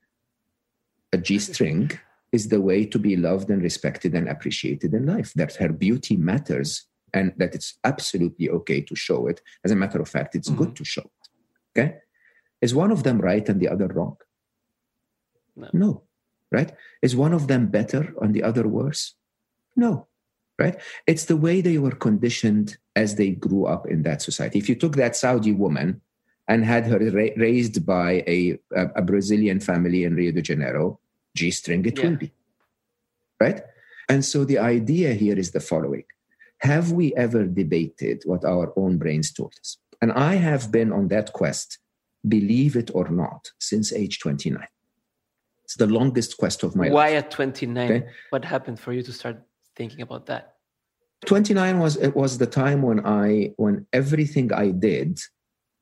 a g-string is the way to be loved and respected and appreciated in life, that her beauty matters and that it's absolutely okay to show it. As a matter of fact, it's mm-hmm. good to show it. Okay? Is one of them right and the other wrong? No. no. Right? Is one of them better and the other worse? No. Right? It's the way they were conditioned as they grew up in that society. If you took that Saudi woman and had her ra- raised by a, a, a Brazilian family in Rio de Janeiro, G string it yeah. will be. Right? And so the idea here is the following Have we ever debated what our own brains told us? And I have been on that quest, believe it or not, since age 29. It's the longest quest of my Why life. Why at 29? Okay? What happened for you to start thinking about that? 29 was it was the time when I when everything I did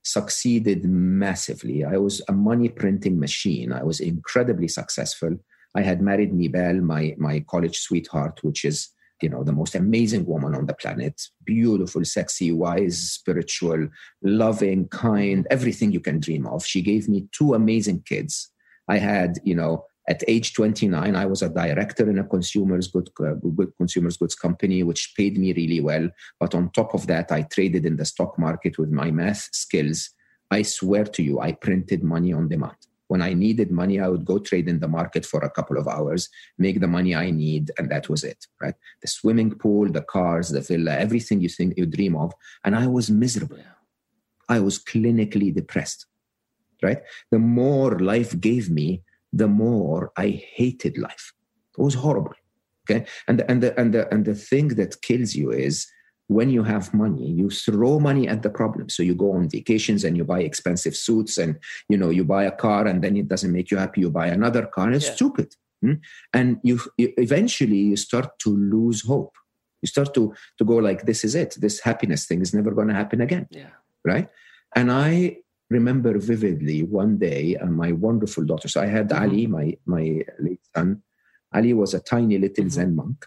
succeeded massively. I was a money printing machine. I was incredibly successful. I had married Nibal, my, my college sweetheart, which is, you know, the most amazing woman on the planet. Beautiful, sexy, wise, spiritual, loving, kind, everything you can dream of. She gave me two amazing kids. I had, you know, at age 29 i was a director in a consumers good uh, consumers goods company which paid me really well. But on top of that i traded in the stock market with my math skills. I swear to you i printed money on demand. When i needed money i would go trade in the market for a couple of hours make the money i need and that was it right? The swimming pool the cars the villa everything you think you dream of. And i was miserable. I was clinically depressed right? The more life gave me the more I hated life. It was horrible. Okay. And the, and the and the and the thing that kills you is when you have money, you throw money at the problem. So you go on vacations and you buy expensive suits and you know you buy a car and then it doesn't make you happy. You buy another car. It's yeah. stupid. Hmm? And you, you eventually you start to lose hope. You start to to go like this is it. This happiness thing is never going to happen again. Yeah. Right. And I remember vividly one day uh, my wonderful daughter. So I had mm-hmm. Ali, my my late son. Ali was a tiny little mm-hmm. Zen monk.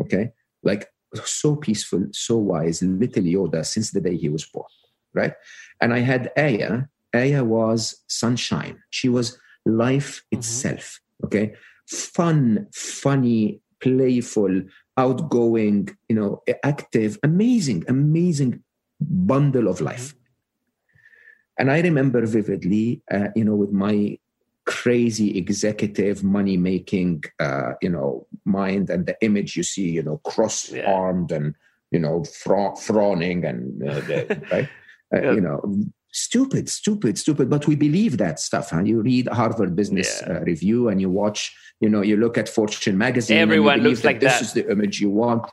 Okay, like so peaceful, so wise, little Yoda since the day he was born. Right, and I had Aya. Aya was sunshine. She was life mm-hmm. itself. Okay, fun, funny, playful, outgoing. You know, active, amazing, amazing bundle of life and I remember vividly, uh, you know, with my crazy executive money making, uh, you know, mind and the image you see, you know, cross armed yeah. and, you know, fra- frawning and, uh, the, right? Uh, yeah. You know, stupid, stupid, stupid. But we believe that stuff. Huh? You read Harvard Business yeah. uh, Review and you watch, you know, you look at Fortune magazine. Everyone looks that like this that. This is the image you want.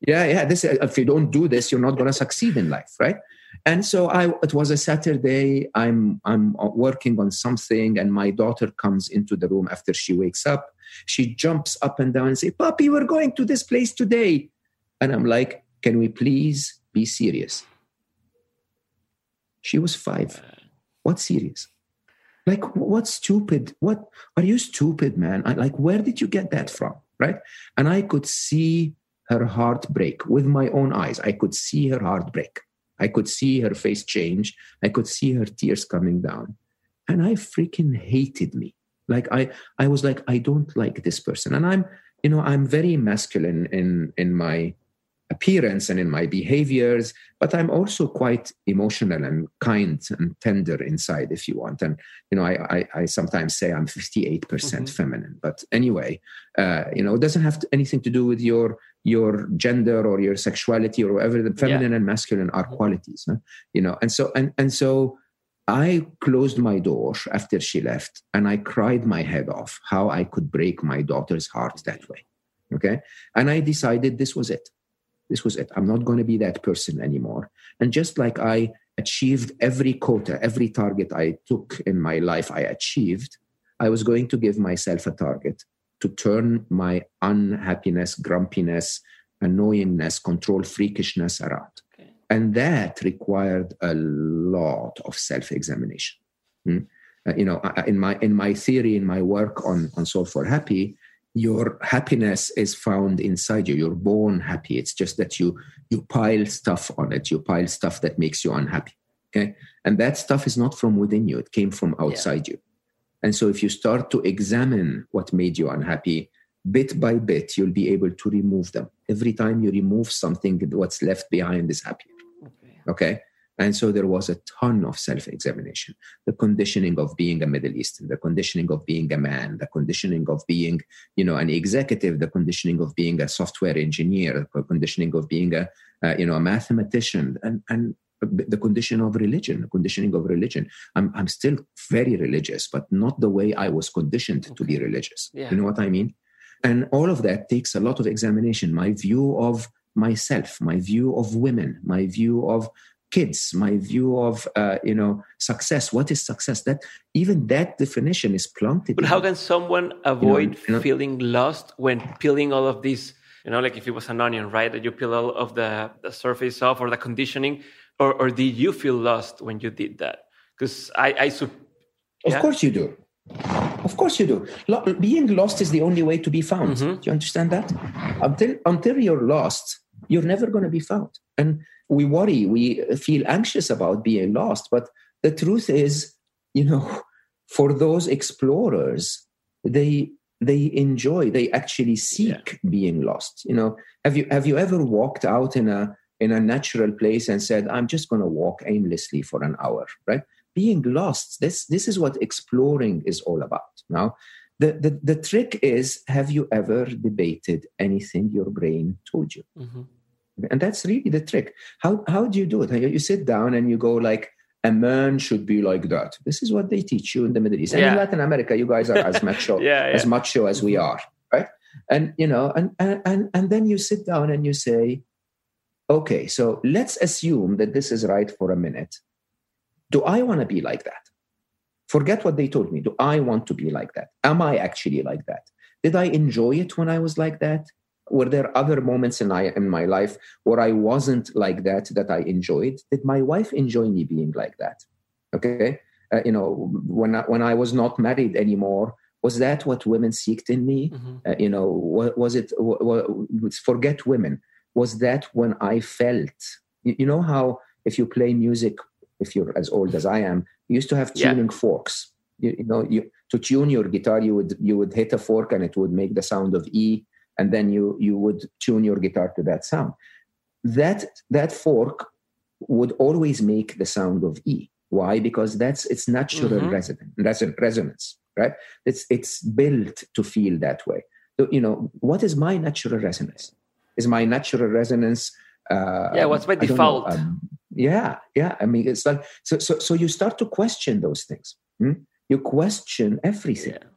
Yeah, yeah. This if you don't do this, you're not going to succeed in life, right? And so I, it was a Saturday. I'm I'm working on something, and my daughter comes into the room after she wakes up. She jumps up and down and say, "Papi, we're going to this place today," and I'm like, "Can we please be serious?" She was five. What serious? Like what stupid? What are you stupid, man? I, like where did you get that from? Right? And I could see her heart break with my own eyes. I could see her heart break I could see her face change. I could see her tears coming down. And I freaking hated me. Like I I was like, I don't like this person. And I'm, you know, I'm very masculine in in my appearance and in my behaviors, but I'm also quite emotional and kind and tender inside, if you want. And you know, I I, I sometimes say I'm 58% mm hmm feminine. But anyway, uh, you know, it doesn't have to, anything to do with your your gender or your sexuality or whatever. The feminine yeah. and masculine are mm-hmm. qualities, huh? you know. And so and and so. I closed my door after she left and I cried my head off how I could break my daughter's heart that way. Okay. And I decided this was it this was it. I'm not going to be that person anymore. And just like I achieved every quota, every target I took in my life, I achieved, I was going to give myself a target to turn my unhappiness, grumpiness, annoyingness, control freakishness around. Okay. And that required a lot of self-examination. Hmm? Uh, you know, in my in my theory, in my work on on Solve for Happy, your happiness is found inside you. You're born happy. It's just that you you pile stuff on it. You pile stuff that makes you unhappy. Okay, and that stuff is not from within you. It came from outside yeah. you. And so, if you start to examine what made you unhappy, bit by bit, you'll be able to remove them. Every time you remove something, what's left behind is happier. Okay. okay? And so there was a ton of self examination the conditioning of being a Middle Eastern, the conditioning of being a man, the conditioning of being, you know, an executive, the conditioning of being a software engineer, the conditioning of being a, uh, you know, a mathematician, and, and the condition of religion, the conditioning of religion. I'm, I'm still very religious, but not the way I was conditioned okay. to be religious. Yeah. You know what I mean? And all of that takes a lot of examination. My view of myself, my view of women, my view of kids, my view of uh, you know success. What is success? That even that definition is planted. But how can someone avoid you know, feeling lost when peeling all of these? You know, like if it was an onion, right? That you peel all of the, the surface off or the conditioning, or or did you feel lost when you did that? Because I, I sup- yeah? of course you do. Of course you do. Lo- being lost is the only way to be found. Mm-hmm. Do you understand that? Until until you're lost, you're never going to be found. And we worry, we feel anxious about being lost. But the truth is, you know, for those explorers, they they enjoy, they actually seek yeah. being lost. You know, have you have you ever walked out in a in a natural place and said, I'm just going to walk aimlessly for an hour, right? Being lost. This this is what exploring is all about. Now, the, the, the trick is have you ever debated anything your brain told you? Mm-hmm. And that's really the trick. How, how do you do it? You sit down and you go like, a man should be like that. This is what they teach you in the Middle East. And yeah. in Latin America, you guys are as macho, yeah, yeah. as macho as we are, right? And you know, and, and and then you sit down and you say, okay, so let's assume that this is right for a minute. Do I want to be like that? Forget what they told me. Do I want to be like that? Am I actually like that? Did I enjoy it when I was like that? Were there other moments in, I, in my life where I wasn't like that that I enjoyed? Did my wife enjoy me being like that? Okay, uh, you know, when I, when I was not married anymore, was that what women seeked in me? Mm-hmm. Uh, you know, was, was it? Forget women. Was that when I felt? You, you, know how if you play music, if you're as old as I am, you used to have tuning yeah. forks. You, you know, you to tune your guitar, you would you would hit a fork and it would make the sound of E and then you you would tune your guitar to that sound. That that fork would always make the sound of e. Why? Because that's its natural mm-hmm. resonance resonance right? It's it's built to feel that way. So, you know what is my natural resonance? Is my natural resonance uh, yeah what's my default? um, yeah yeah i mean it's like so so, so you start to question those things hmm? you question everything. Yeah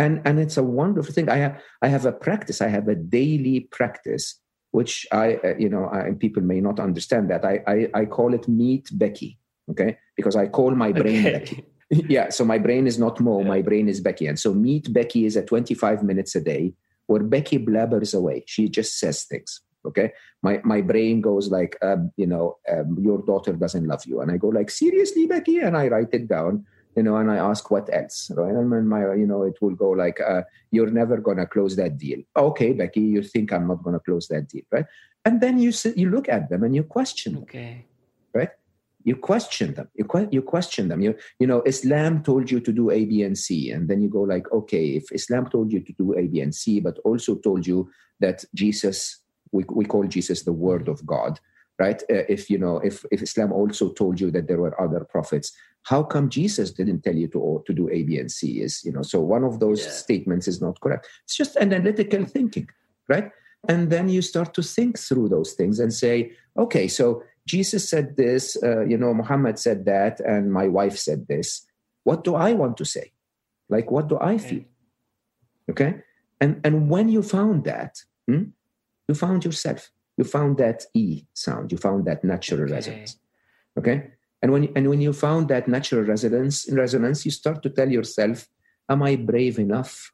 and and it's a wonderful thing. I have i have a practice. I have a daily practice which i uh, you know I, people may not understand that. I, I, I call it meet becky okay? Because i call my brain okay. becky. Yeah so my brain is not mo yeah. my brain is becky. And so meet becky is at 25 minutes a day where becky blabbers away. She just says things okay? My my brain goes like um, you know um, your daughter doesn't love you. And i go like seriously becky? And i write it down you know, and I ask what else, right? And my, you know, it will go like, uh, you're never gonna close that deal. Okay, Becky, you think I'm not gonna close that deal, right? And then you sit, you look at them and you question them, okay, right? You question them. You que- you question them. You you know, Islam told you to do A, B, and C, and then you go like, okay, if Islam told you to do A, B, and C, but also told you that Jesus, we we call Jesus the Word of God, right? Uh, if you know, if if Islam also told you that there were other prophets, how come Jesus didn't tell you to to do A, B, and C? Is you know, so one of those yeah. statements is not correct. It's just analytical thinking, right? And then you start to think through those things and say, okay, so Jesus said this, uh, you know, Muhammad said that, and my wife said this. What do I want to say? Like, what do I feel? Okay, and and when you found that, hmm, you found yourself you found that E sound, you found that natural okay. resonance. Okay? And when and when you found that natural resonance resonance, you start to tell yourself, Am I brave enough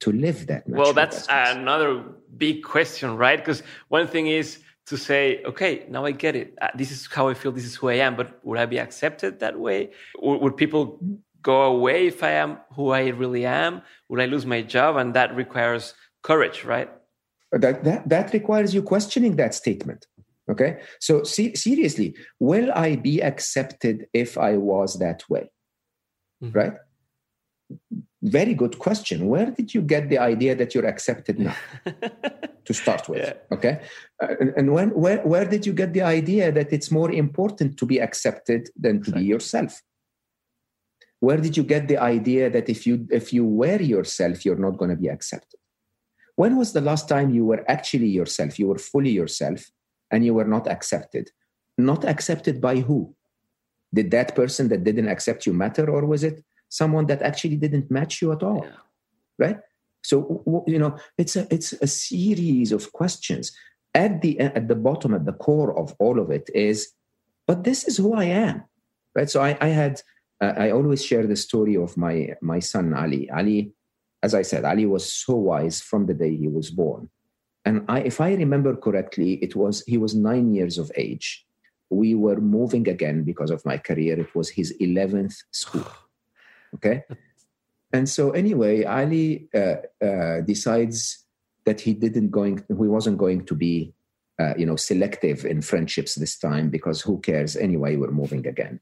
to live that well that's another big question right? Because one thing is to say okay now i get it. Uh, this is how i feel. This is who i am. But would i be accepted that way? Or would people go away if i am who i really am? Would i lose my job? And that requires courage right? That that, that requires you questioning that statement okay so see, seriously will i be accepted if i was that way mm-hmm. right very good question. Where did you get the idea that you're accepted now? to start with, yeah. okay. Uh, and, and, when where where did you get the idea that it's more important to be accepted than to exactly. be yourself? Where did you get the idea that if you if you were yourself, you're not going to be accepted? When was the last time you were actually yourself? You were fully yourself, and you were not accepted. Not accepted by who? Did that person that didn't accept you matter, or was it someone that actually didn't match you at all? Yeah. right? So you know it's a it's a series of questions. At the at the bottom at the core of all of it is but this is who i am. Right? So i, I had uh, i always share the story of my my son ali. Ali as i said ali was so wise from the day he was born and I, if i remember correctly it was he was nine years of age we were moving again because of my career it was his 11th school Okay. And so anyway, Ali uh, uh, decides that he didn't going, he wasn't going to be, uh, you know, selective in friendships this time because who cares anyway? We're moving again.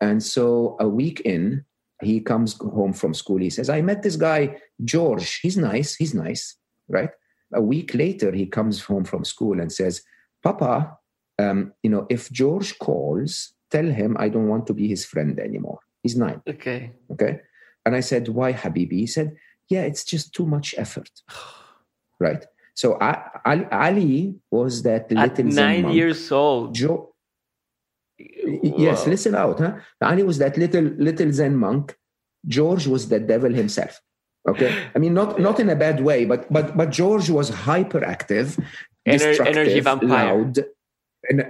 And so a week in, he comes home from school. He says, "I met this guy George. He's nice. He's nice, right?" A week later, he comes home from school and says, "Papa, um, you know, if George calls, tell him I don't want to be his friend anymore." He's nine. Okay. Okay. And I said, Why, Habibi? He said, Yeah, it's just too much effort. right. So I, Ali was that At little nine years old. Jo- yes, listen out. Huh? Ali was that little little Zen monk. George was the devil himself. Okay, I mean not not in a bad way, but but but George was hyperactive, Ener- energy vampire, loud, and,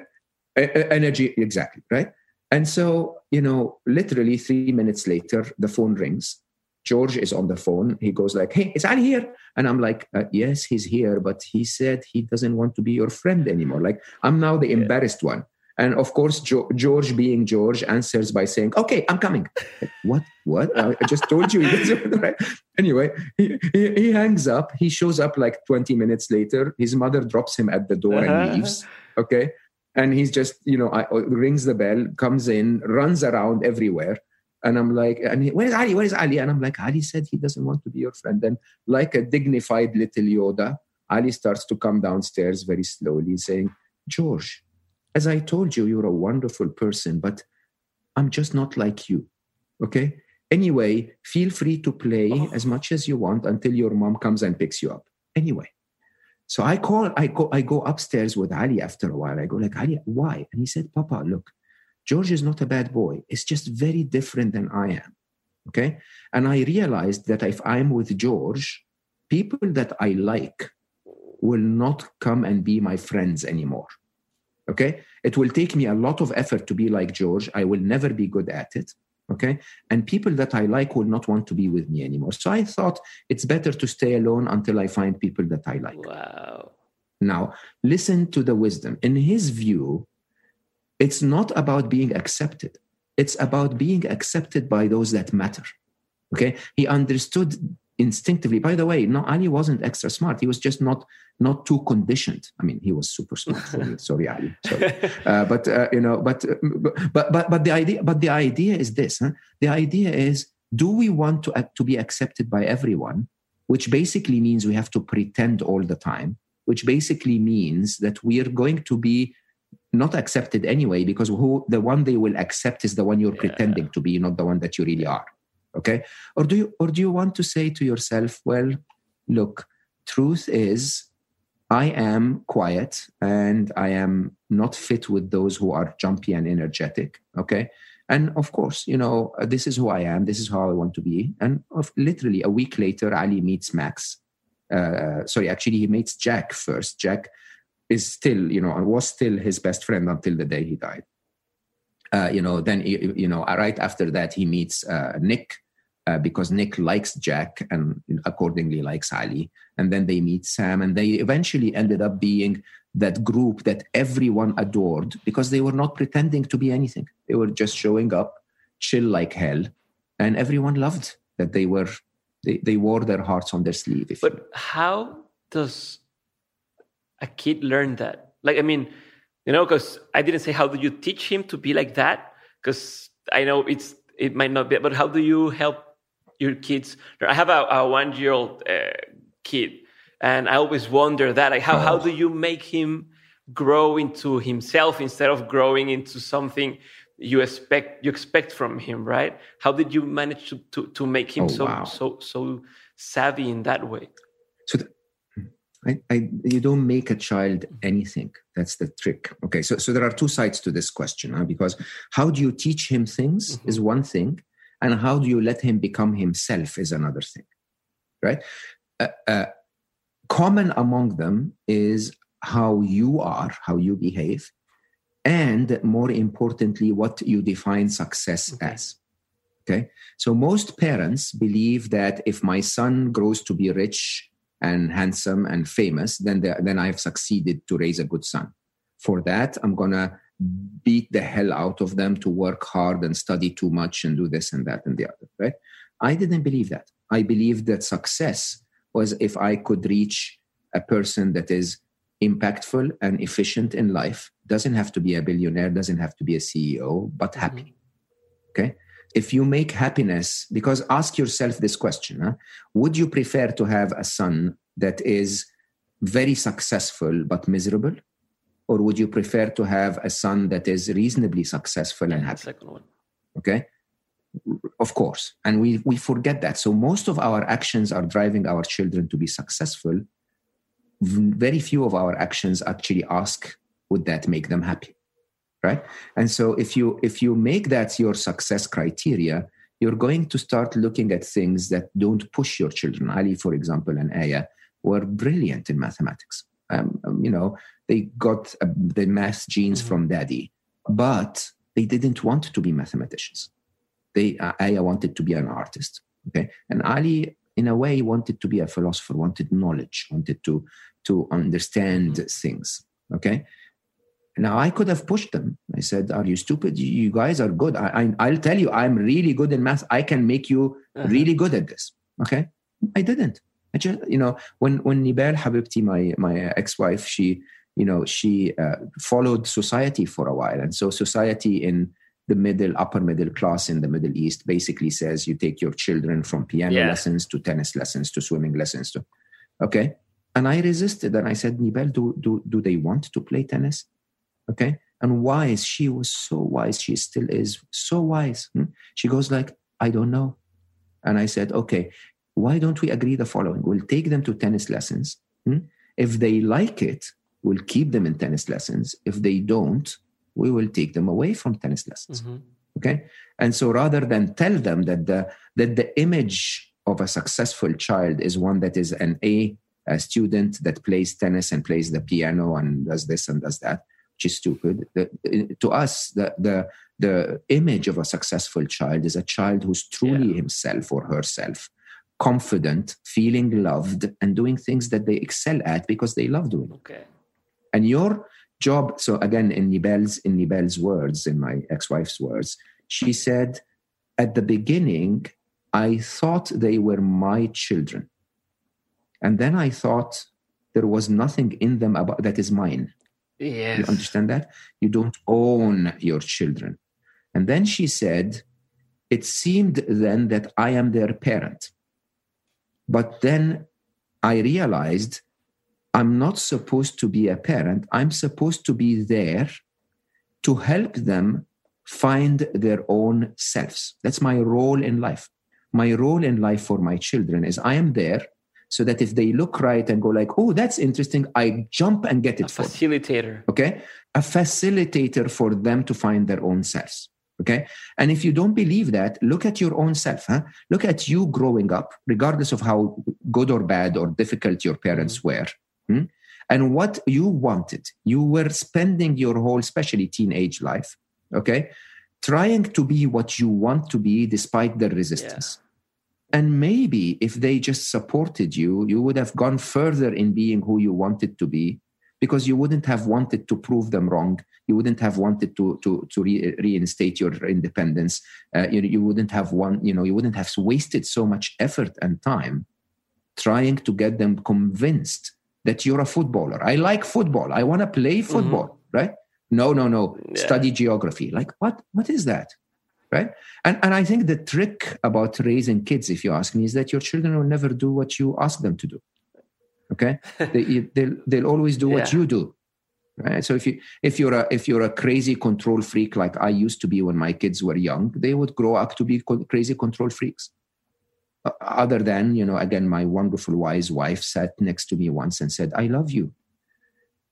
energy exactly right. And so, you know, literally three minutes later, the phone rings. George is on the phone. He goes like, "Hey, is Ali here?" And I'm like, uh, "Yes, he's here, but he said he doesn't want to be your friend anymore. Like, I'm now the embarrassed yeah. one." And of course, jo- George, being George, answers by saying, "Okay, I'm coming." Like, what? What? I just told you. right? Anyway, he, he, he, hangs up. He shows up like 20 minutes later. His mother drops him at the door uh-huh. and leaves. Okay, and he's just you know I, rings the bell comes in runs around everywhere and i'm like and he, where's ali where's ali and i'm like ali said he doesn't want to be your friend and like a dignified little yoda ali starts to come downstairs very slowly saying george as i told you you're a wonderful person but i'm just not like you okay anyway feel free to play oh. as much as you want until your mom comes and picks you up anyway so I call, I go, I go upstairs with Ali after a while. I go like, Ali, why? And he said, Papa, look, George is not a bad boy. It's just very different than I am. Okay. And I realized that if I'm with George, people that I like will not come and be my friends anymore. Okay. It will take me a lot of effort to be like George. I will never be good at it okay? And people that i like will not want to be with me anymore. So i thought it's better to stay alone until i find people that i like. Wow. Now listen to the wisdom. In his view it's not about being accepted. It's about being accepted by those that matter okay? He understood instinctively by the way no ali wasn't extra smart he was just not not too conditioned i mean he was super smart for me sorry ali sorry. Uh, but uh, you know but, but but but the idea but the idea is this huh? the idea is do we want to uh, to be accepted by everyone which basically means we have to pretend all the time which basically means that we are going to be not accepted anyway because who the one they will accept is the one you're yeah. pretending to be not the one that you really are okay? Or do you or do you want to say to yourself well look truth is i am quiet and i am not fit with those who are jumpy and energetic okay? And of course you know this is who i am this is how i want to be. And of, literally a week later ali meets max. Uh, sorry actually he meets jack first. Jack is still you know was still his best friend until the day he died. Uh, you know then you know right after that he meets uh, nick uh, because Nick likes Jack and accordingly likes Ali. And then they meet Sam, and they eventually ended up being that group that everyone adored because they were not pretending to be anything. They were just showing up, chill like hell, and everyone loved that they were they, they wore their hearts on their sleeve. but you. how does a kid learn that? Like, I mean, you know, because I didn't say how do you teach him to be like that? Because I know it's it might not be, but how do you help your kids? I have a, a one year old uh, kid, and I always wonder that like how how do you make him grow into himself instead of growing into something you expect you expect from him, right? How did you manage to to, to make him oh, so wow. so so savvy in that way? So. The, I, I, you don't make a child anything. That's the trick. Okay, so so there are two sides to this question, huh? because how do you teach him things mm-hmm. is one thing, and how do you let him become himself is another thing right? Uh, uh, common among them is how you are how you behave and more importantly what you define success okay. as okay? So most parents believe that if my son grows to be rich and handsome and famous then then i've succeeded to raise a good son. For that i'm going to beat the hell out of them to work hard and study too much and do this and that and the other, right? I didn't believe that. I believed that success was if I could reach a person that is impactful and efficient in life, doesn't have to be a billionaire, doesn't have to be a CEO, but mm-hmm. happy. Okay? If you make happiness, because ask yourself this question huh? Would you prefer to have a son that is very successful but miserable? Or would you prefer to have a son that is reasonably successful and happy? Second one. Okay. Of course. And we, we forget that. So most of our actions are driving our children to be successful. Very few of our actions actually ask, would that make them happy? Right. And so if you if you make that your success criteria, you're going to start looking at things that don't push your children. Ali, for example, and Aya were brilliant in mathematics. Um, um, you know, they got uh, the math genes mm-hmm. from daddy, but they didn't want to be mathematicians. They, uh, Aya wanted to be an artist. Okay, and Ali, in a way, wanted to be a philosopher, wanted knowledge, wanted to to understand mm-hmm. things. Okay. Now I could have pushed them. I said, "Are you stupid? You guys are good. I, I, will tell you, I'm really good in math. I can make you uh-huh. really good at this." Okay, I didn't. I just, you know, when when Nibal Habibti, my my ex-wife, she you know she uh, followed society for a while. And so society in the middle upper middle class in the middle east basically says you take your children from piano yeah. lessons to tennis lessons to swimming lessons to okay? And i resisted and i said Nibal do, do, do they want to play tennis? Okay? And wise she was so wise. She still is so wise. Hmm? she goes like i don't know. And i said okay why don't we agree the following we'll take them to tennis lessons hmm? if they like it we'll keep them in tennis lessons. If they don't, we will take them away from tennis lessons. Mm-hmm. Okay. And so rather than tell them that the that the image of a successful child is one that is an A, a student that plays tennis and plays the piano and does this and does that, which is stupid. The, to us, the the the image of a successful child is a child who's truly yeah. himself or herself, confident, feeling loved, and doing things that they excel at because they love doing. Okay. And your job, so again, in Nibal's, in Nibal's words, in my ex-wife's words, she said, at the beginning, I thought they were my children. And then I thought there was nothing in them about that is mine. Yes. You understand that? You don't own your children. And then she said, It seemed then that I am their parent. But then I realized I'm not supposed to be a parent. I'm supposed to be there to help them find their own selves. That's my role in life. My role in life for my children is I am there so that if they look right and go like, oh, that's interesting, I jump and get it a for facilitator. Okay. A facilitator for them to find their own selves. Okay. And if you don't believe that, look at your own self. Huh? Look at you growing up, regardless of how good or bad or difficult your parents mm-hmm. were. Hmm? And what you wanted, you were spending your whole, especially teenage life, okay, trying to be what you want to be despite the resistance. and maybe if they just supported you you would have gone further in being who you wanted to be because you wouldn't have wanted to prove them wrong. You wouldn't have wanted to to to re- reinstate your independence. Uh, you, you wouldn't have one you know you wouldn't have wasted so much effort and time trying to get them convinced that you're a footballer. I like football. I want to play mm-hmm. football mm-hmm. right? No no no. Yeah. study geography. Like what what is that right? And and i think the trick about raising kids if you ask me is that your children will never do what you ask them to do okay? They, they'll, they'll always do what you do. Right? So if you if you're a if you're a crazy control freak like i used to be when my kids were young they would grow up to be crazy control freaks. Uh, other than you know again my wonderful wise wife sat next to me once and said i love you.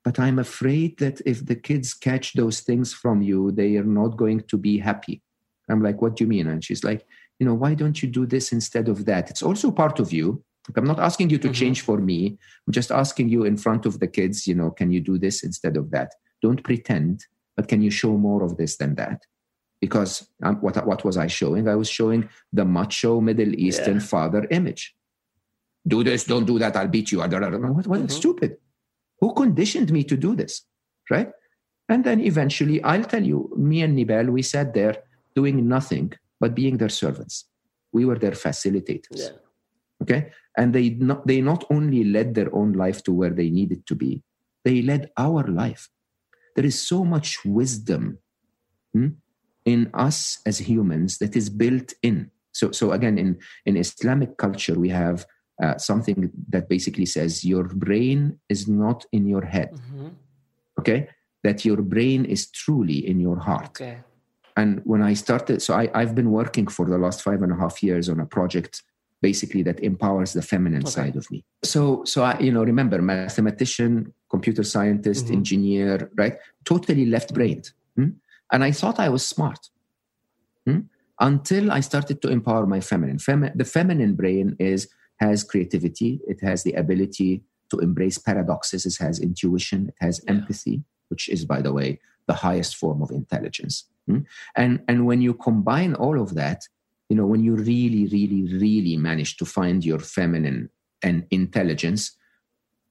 But i'm afraid that if the kids catch those things from you they are not going to be happy. I'm like what do you mean? And she's like you know why don't you do this instead of that? It's also part of you I'm not asking you to mm-hmm. change for me. I'm just asking you in front of the kids, you know, can you do this instead of that? Don't pretend, but can you show more of this than that? Because um, what, what was I showing? I was showing the macho Middle Eastern yeah. father image. Do this, don't do that, I'll beat you. What, what mm-hmm. stupid. Who conditioned me to do this? Right? And then eventually, I'll tell you, me and Nibal, we sat there doing nothing but being their servants. We were their facilitators. Yeah. Okay and they not, they not only led their own life to where they needed to be they led our life there is so much wisdom hmm, in us as humans that is built in so so again in in islamic culture we have uh, something that basically says your brain is not in your head mm-hmm. okay that your brain is truly in your heart okay. and when i started so I, i've been working for the last five and a half years on a project basically that empowers the feminine okay. side of me so so i you know remember mathematician computer scientist mm-hmm. engineer right totally left brained hmm? and i thought i was smart hmm? until i started to empower my feminine Femi- the feminine brain is has creativity it has the ability to embrace paradoxes it has intuition it has yeah. empathy which is by the way the highest form of intelligence hmm? and and when you combine all of that you know when you really really really manage to find your feminine and intelligence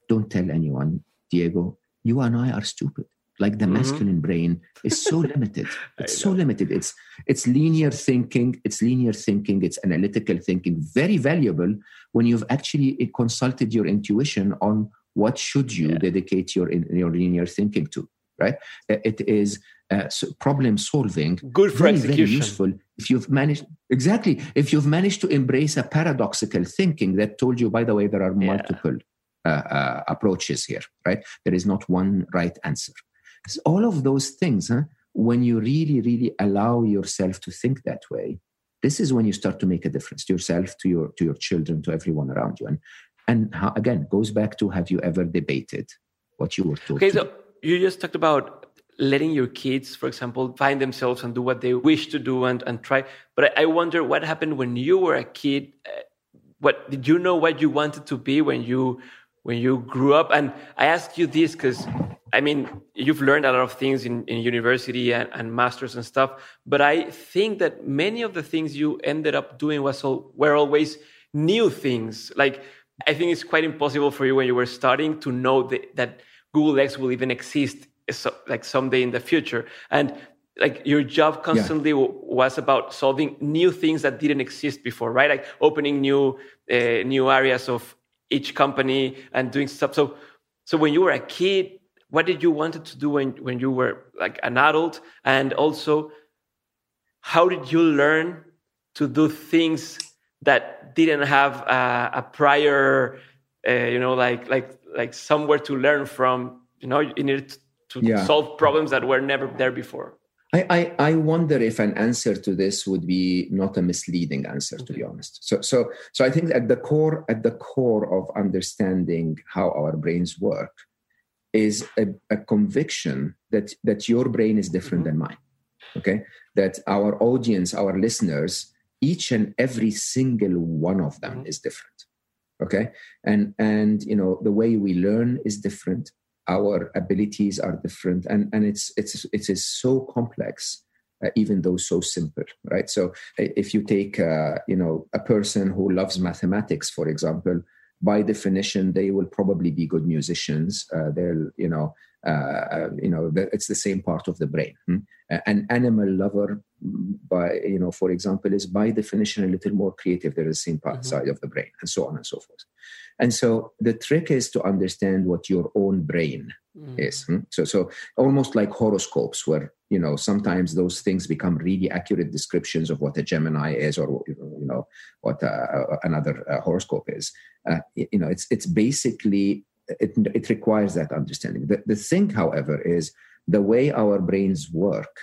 don't tell anyone diego you and i are stupid. Like the mm-hmm. masculine brain is so limited. It's so limited. It's it's linear thinking it's linear thinking it's analytical thinking very valuable when you've actually consulted your intuition on what should you yeah. dedicate your your linear thinking to right? It is uh, problem solving good for very, execution. very useful if you've managed exactly if you've managed to embrace a paradoxical thinking that told you by the way there are yeah. multiple uh, uh, approaches here right? There is not one right answer. So all of those things huh, when you really really allow yourself to think that way this is when you start to make a difference to yourself to your to your children to everyone around you. And and how, again goes back to have you ever debated what you were told okay so you just talked about letting your kids, for example, find themselves and do what they wish to do and, and try. But I, wonder what happened when you were a kid. Uh, what did you know what you wanted to be when you when you grew up? And I ask you this because I mean you've learned a lot of things in, in university and, and masters and stuff. But I think that many of the things you ended up doing was all, were always new things. Like I think it's quite impossible for you when you were starting to know that, that Google X will even exist so, like someday in the future. And like your job constantly yeah. was about solving new things that didn't exist before right? Like opening new uh, new areas of each company and doing stuff. So so when you were a kid what did you wanted to do when when you were like an adult? And also how did you learn to do things that didn't have a, a prior uh, you know like like like somewhere to learn from you know you needed to yeah. solve problems that were never there before. I, I, I, wonder if an answer to this would be not a misleading answer, to be honest. So, so, so I think at the core, at the core of understanding how our brains work, is a, a conviction that that your brain is different mm-hmm. than mine. Okay, that our audience, our listeners, each and every single one of them mm-hmm. is different. Okay, and and you know the way we learn is different our abilities are different and and it's it's it is so complex uh, even though so simple, right? So if you take, uh, you know, a person who loves mathematics, for example, by definition, they will probably be good musicians. Uh, they'll, you know, uh, uh, you know, it's the same part of the brain. Hmm? An animal lover, by you know, for example, is by definition a little more creative. They're the same part mm-hmm. side of the brain, and so on and so forth. And so the trick is to understand what your own brain mm. is. Hmm? So, so almost like horoscopes, where you know sometimes those things become really accurate descriptions of what a Gemini is, or you know what uh, another uh, horoscope is. Uh, you know, it's it's basically it, it requires that understanding. The, the thing, however, is the way our brains work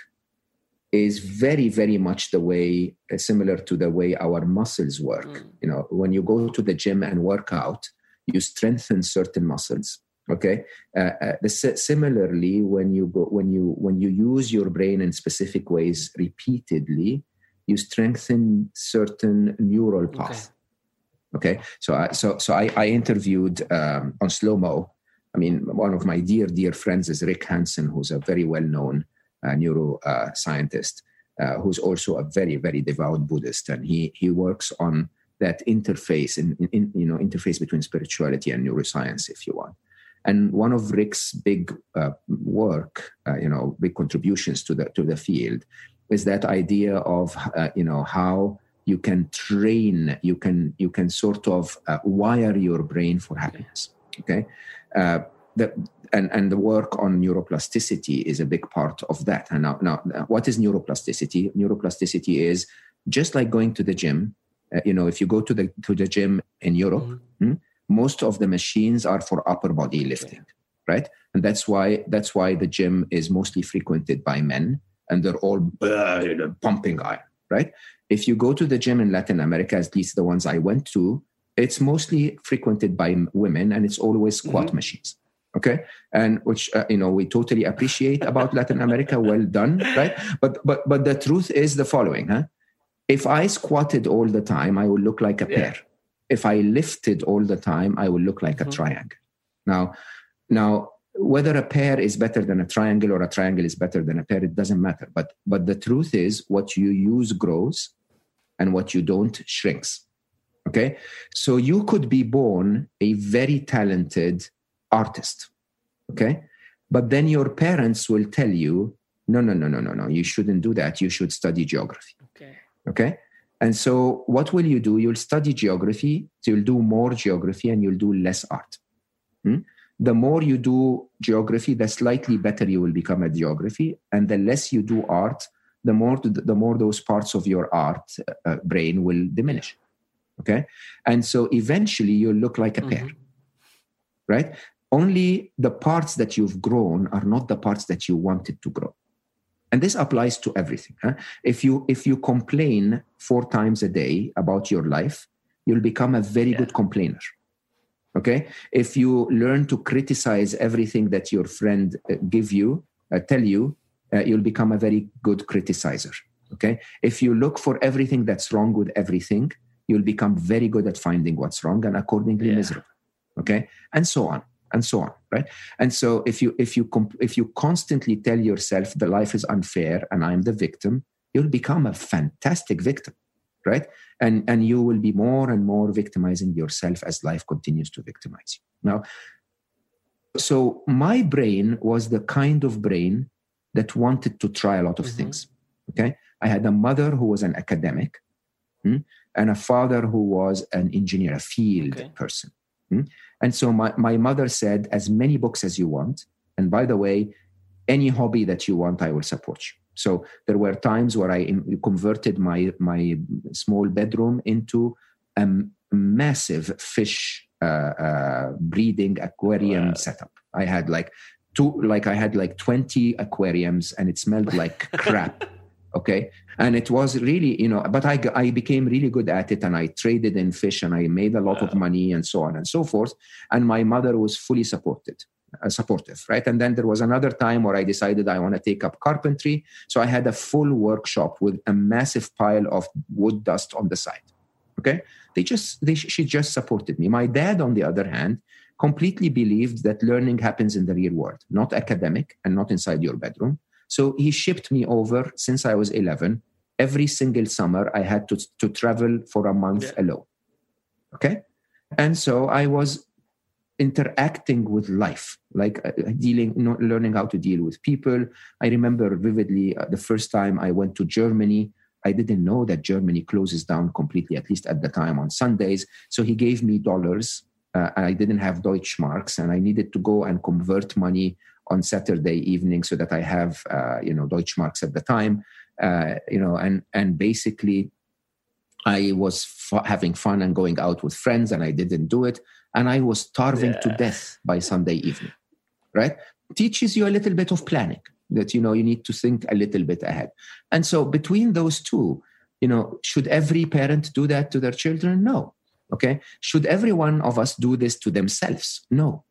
is very very much the way uh, similar to the way our muscles work mm. you know when you go to the gym and work out you strengthen certain muscles okay uh, uh, the, similarly when you go when you when you use your brain in specific ways repeatedly you strengthen certain neural path okay, okay? so I, so so I, I interviewed um, on slow mo I mean, one of my dear, dear friends is Rick Hanson, who's a very well known neuroscientist uh, who's also a very very devout Buddhist, and he he works on that interface in, in, you know interface between spirituality and neuroscience, if you want. And one of Rick's big uh, work, uh, you know, big contributions to the to the field, is that idea of uh, you know how you can train, you can you can sort of uh, wire your brain for happiness. Okay, the and, and the work on neuroplasticity is a big part of that. And now, now, what is neuroplasticity? Neuroplasticity is just like going to the gym. Uh, you know, if you go to the to the gym in Europe, mm-hmm. hmm, most of the machines are for upper body lifting, right? And that's why that's why the gym is mostly frequented by men, and they're all uh, pumping iron, right? If you go to the gym in Latin America, at least the ones I went to, it's mostly frequented by women, and it's always squat mm-hmm. machines okay? And which uh, you know we totally appreciate about latin america. Well done right? But but but the truth is the following huh? If i squatted all the time i would look like a yeah. pear. If i lifted all the time i would look like mm-hmm. a triangle. Now now whether a pear is better than a triangle or a triangle is better than a pear it doesn't matter. But but the truth is what you use grows and what you don't shrinks okay? So you could be born a very talented artist. Okay. But then your parents will tell you, no, no, no, no, no, no, you shouldn't do that. You should study geography. Okay. Okay. And so what will you do? You'll study geography, so you'll do more geography and you'll do less art. Hmm? The more you do geography, the slightly better you will become at geography. And the less you do art, the more the more those parts of your art uh, brain will diminish. Okay. And so eventually you'll look like a pear. Mm-hmm. Right? Only the parts that you've grown are not the parts that you wanted to grow and this applies to everything huh? if you if you complain four times a day about your life you'll become a very yeah. good complainer okay if you learn to criticize everything that your friend uh, give you uh, tell you uh, you'll become a very good criticizer okay if you look for everything that's wrong with everything you'll become very good at finding what's wrong and accordingly yeah. miserable okay and so on and so on right and so if you if you comp- if you constantly tell yourself the life is unfair and i'm the victim you'll become a fantastic victim right and and you will be more and more victimizing yourself as life continues to victimize you now so my brain was the kind of brain that wanted to try a lot of mm-hmm. things okay i had a mother who was an academic hmm, and a father who was an engineer a field okay. person hmm? And so my, my mother said, as many books as you want. And by the way, any hobby that you want, I will support you. So there were times where I converted my, my small bedroom into a massive fish uh, uh, breeding aquarium wow. setup. I had like two, like I had like 20 aquariums and it smelled like crap. Okay? And it was really you know but i i became really good at it and i traded in fish and i made a lot of money and so on and so forth. And my mother was fully supported uh, supportive right? And then there was another time where i decided i want to take up carpentry. So i had a full workshop with a massive pile of wood dust on the side okay? They just they she just supported me. My dad on the other hand completely believed that learning happens in the real world not academic and not inside your bedroom So he shipped me over since I was 11. Every single summer, I had to, to travel for a month yeah. alone. Okay. And so I was interacting with life, like uh, dealing, learning how to deal with people. I remember vividly uh, the first time I went to Germany. I didn't know that Germany closes down completely, at least at the time on Sundays. So he gave me dollars. Uh, I didn't have Deutschmarks, and I needed to go and convert money on Saturday evening so that I have, uh, you know, Deutschmarks at the time. Uh, you know, and and basically, I was f- having fun and going out with friends, and I didn't do it, and I was starving yeah. to death by Sunday evening. Right? Teaches you a little bit of planning that you know you need to think a little bit ahead and so between those two you know should every parent do that to their children no okay should every one of us do this to themselves no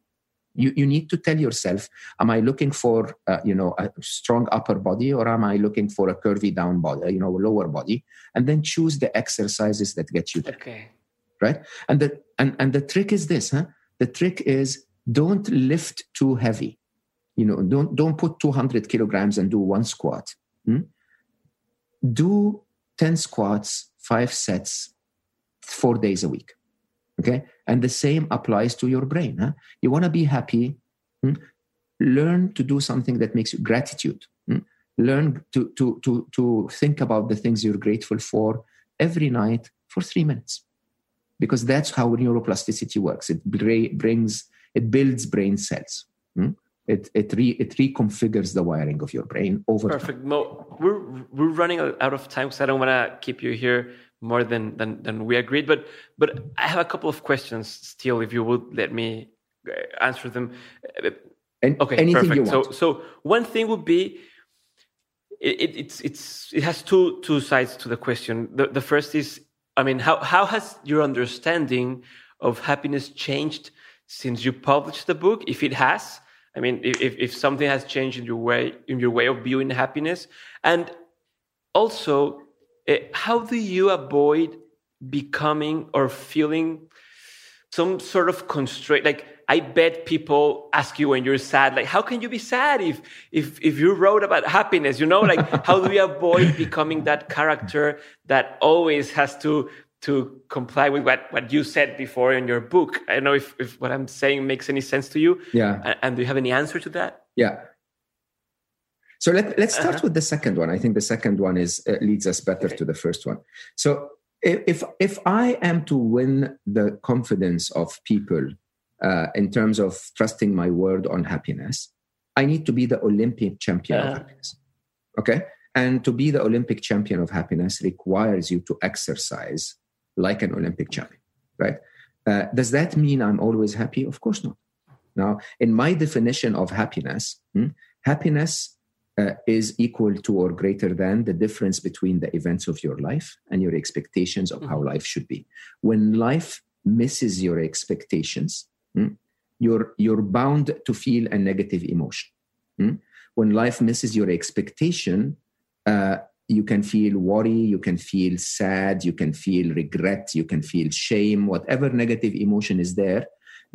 you, you need to tell yourself am i looking for uh, you know a strong upper body or am i looking for a curvy down body you know lower body? And then choose the exercises that get you there. Okay. Right? And the and, and the trick is this huh? The trick is don't lift too heavy. You know don't don't put 200 kilograms and do one squat. Hmm? do 10 squats five sets four days a week okay and the same applies to your brain huh? you want to be happy hmm? learn to do something that makes you gratitude hmm? learn to, to, to, to think about the things you're grateful for every night for three minutes because that's how neuroplasticity works it brings it builds brain cells hmm? it it re, it reconfigures the wiring of your brain over perfect time. Mo, we're we're running out of time because i don't want to keep you here more than, than than we agreed. But but i have a couple of questions still if you would let me uh, answer them. And okay anything perfect. so so one thing would be it, it's it's it has two two sides to the question. The, the first is i mean how how has your understanding of happiness changed since you published the book? If it has I mean, if, if something has changed in your way in your way of viewing happiness, and also, uh, Eh, how do you avoid becoming or feeling some sort of constraint? Like, I bet people ask you when you're sad, like, how can you be sad if if if you wrote about happiness? You know, like, how do we avoid becoming that character that always has to to comply with what, what you said before in your book. I don't know if, if what I'm saying makes any sense to you. Yeah. And, and do you have any answer to that? Yeah. So let, let's start uh-huh. with the second one. I think the second one is uh, leads us better okay. to the first one. So if if I am to win the confidence of people uh, in terms of trusting my word on happiness, I need to be the Olympic champion uh-huh. of happiness. Okay, and to be the Olympic champion of happiness requires you to exercise like an Olympic champion, right? Uh, does that mean I'm always happy? Of course not. Now, in my definition of happiness, hmm, happiness uh, is equal to or greater than the difference between the events of your life and your expectations of mm-hmm. how life should be. When life misses your expectations, hmm, you're, you're bound to feel a negative emotion. Hmm. When life misses your expectation, uh, you can feel worry, you can feel sad, you can feel regret, you can feel shame, whatever negative emotion is there,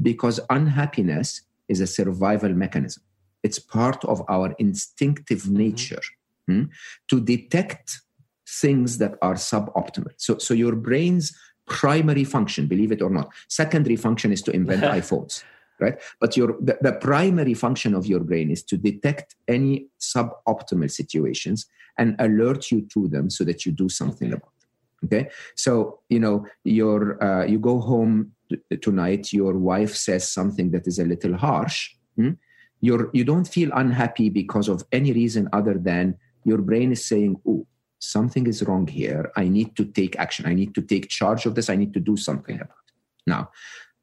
because unhappiness is a survival mechanism. It's part of our instinctive mm-hmm. nature mm-hmm. hmm, to detect things that are suboptimal. So, so your brain's primary function, believe it or not, secondary function is to invent iPhones right but your the, the, primary function of your brain is to detect any suboptimal situations and alert you to them so that you do something okay. about them okay so you know your uh, you go home t- tonight your wife says something that is a little harsh hmm? You're you don't feel unhappy because of any reason other than your brain is saying oh something is wrong here. I need to take action. I need to take charge of this. I need to do something about it. Now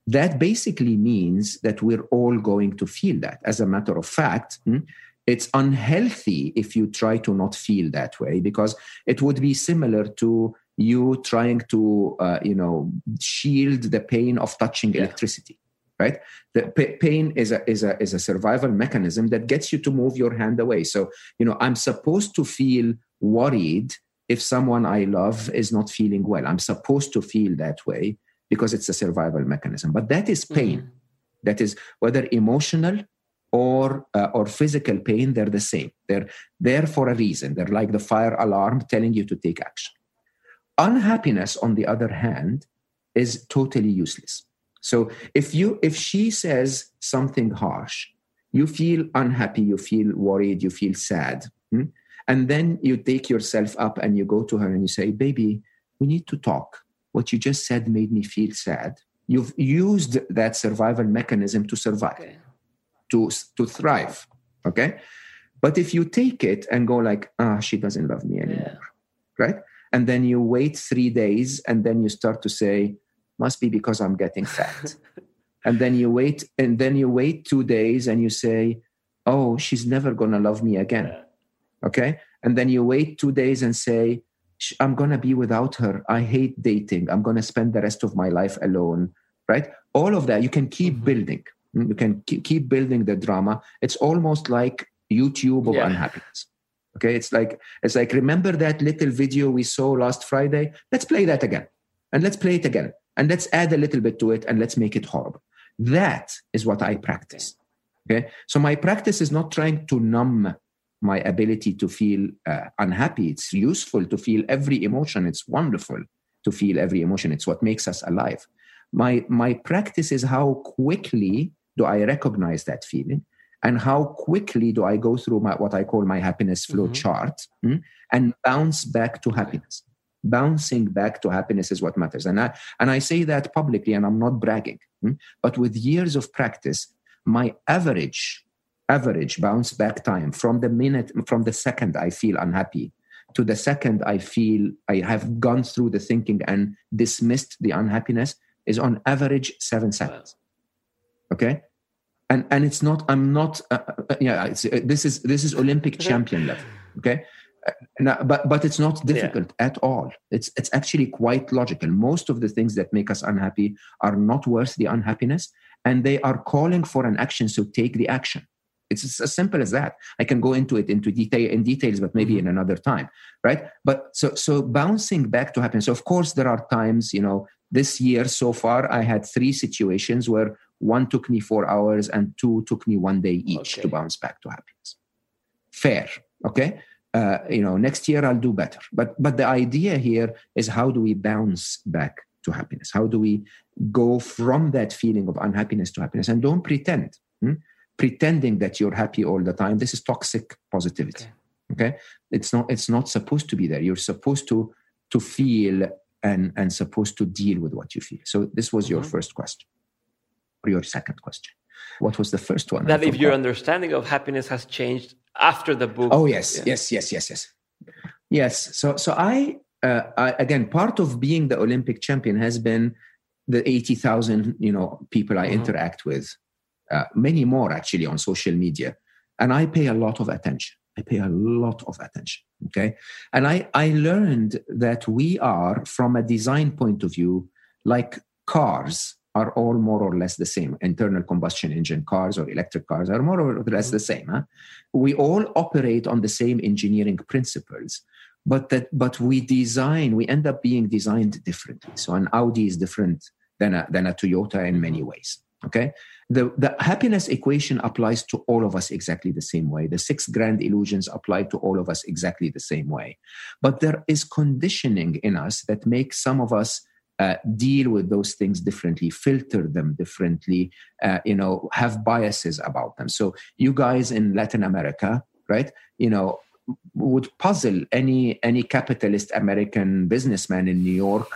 that basically means that we're all going to feel that. As a matter of fact hmm, it's unhealthy if you try to not feel that way because it would be similar to you trying to uh, you know shield the pain of touching yeah. electricity right? The pain is a is a is a survival mechanism that gets you to move your hand away. So you know i'm supposed to feel worried if someone i love is not feeling well. I'm supposed to feel that way because it's a survival mechanism. But that is pain. Mm-hmm. that is whether emotional or uh, or physical pain they're the same. They're there for a reason. They're like the fire alarm telling you to take action. Unhappiness on the other hand is totally useless so if you if she says something harsh you feel unhappy you feel worried you feel sad hmm? and then you take yourself up and you go to her and you say baby we need to talk. What you just said made me feel sad. You've used that survival mechanism to survive okay. to to thrive okay? But if you take it and go like ah she doesn't love me anymore yeah. right? And then you wait three days and then you start to say must be because i'm getting fat. And then you wait and then you wait two days and you say oh she's never gonna love me again. Yeah. okay? And then you wait two days and say i'm gonna be without her. I hate dating. I'm gonna spend the rest of my life alone. Right? All of that you can keep mm-hmm. building. Mm, you can keep building the drama. It's almost like youtube of yeah. unhappiness. Okay? It's like it's like remember that little video we saw last friday? Let's play that again. And let's play it again and let's add a little bit to it and let's make it horrible that is what i practice okay so my practice is not trying to numb my ability to feel uh, unhappy it's useful to feel every emotion it's wonderful to feel every emotion it's what makes us alive my my practice is how quickly do I recognize that feeling? And how quickly do I go through my, what I call my happiness flow mm-hmm. chart mm, and bounce back to happiness? Bouncing back to happiness is what matters. And I, and I say that publicly, and I'm not bragging. Mm, but with years of practice, my average average bounce back time from the minute from the second i feel unhappy to the second i feel i have gone through the thinking and dismissed the unhappiness is on average seven seconds. Okay? And and it's not i'm not uh, uh, uh yeah uh, this is this is olympic champion level. Okay but but it's not difficult yeah. at all it's it's actually quite logical most of the things that make us unhappy are not worth the unhappiness and they are calling for an action so take the action it's as simple as that i can go into it into detail in details but maybe mm-hmm. in another time right but so so bouncing back to happiness of course there are times you know this year so far i had three situations where one took me four hours and two took me one day each okay. to bounce back to happiness. Fair, okay? Uh, you know, next year I'll do better. But but the idea here is how do we bounce back to happiness? How do we go from that feeling of unhappiness to happiness? And don't pretend. Hmm? Pretending that you're happy all the time. This is toxic positivity. Okay. okay, it's not. It's not supposed to be there. You're supposed to to feel and and supposed to deal with what you feel. So this was mm-hmm. your first question Or your second question. What was the first one? That if your understanding of happiness has changed after the book. Oh yes, yeah. yes, yes, yes, yes, yes. So, so I, uh, I again, part of being the Olympic champion has been the eighty thousand, you know, people I mm-hmm. interact with, uh, many more actually on social media, and I pay a lot of attention. I pay a lot of attention. Okay, and I I learned that we are, from a design point of view, like cars are all more or less the same. Internal combustion engine cars or electric cars are more or less the same. Huh? We all operate on the same engineering principles, but that but we design, we end up being designed differently. So an Audi is different than a, than a Toyota in many mm-hmm. ways. Okay. The, the happiness equation applies to all of us exactly the same way. The six grand illusions apply to all of us exactly the same way. But there is conditioning in us that makes some of us uh, deal with those things differently, filter them differently, uh, you know, have biases about them. So you guys in Latin America, right? You know, would puzzle any any capitalist American businessman in New York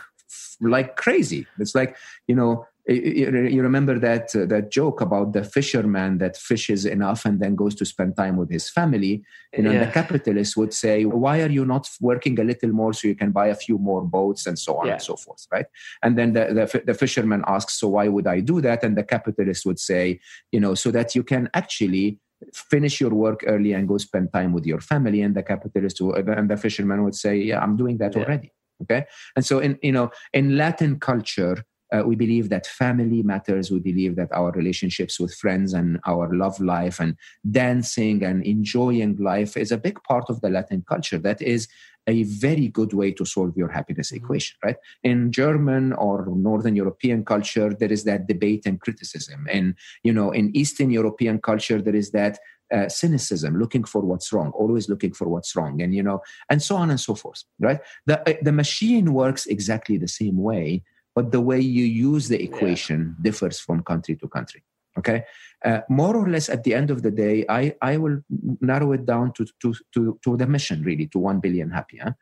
like crazy. It's like you know you remember that uh, that joke about the fisherman that fishes enough and then goes to spend time with his family you know yeah. the capitalist would say why are you not working a little more so you can buy a few more boats and so on yeah. and so forth right and then the, the, the fisherman asks so why would i do that and the capitalist would say you know so that you can actually finish your work early and go spend time with your family and the capitalist and the fisherman would say yeah i'm doing that yeah. already okay and so in you know in latin culture Uh, we believe that family matters. We believe that our relationships with friends and our love life and dancing and enjoying life is a big part of the Latin culture. That is a very good way to solve your happiness mm-hmm. equation, right? In German or Northern European culture, there is that debate and criticism. And, you know, in Eastern European culture, there is that uh, cynicism, looking for what's wrong, always looking for what's wrong, and you know, and so on and so forth. Right? The uh, the machine works exactly the same way, but the way you use the equation yeah. differs from country to country. Okay, uh, more or less at the end of the day, I I will narrow it down to to to, to the mission really to one billion happy. Huh?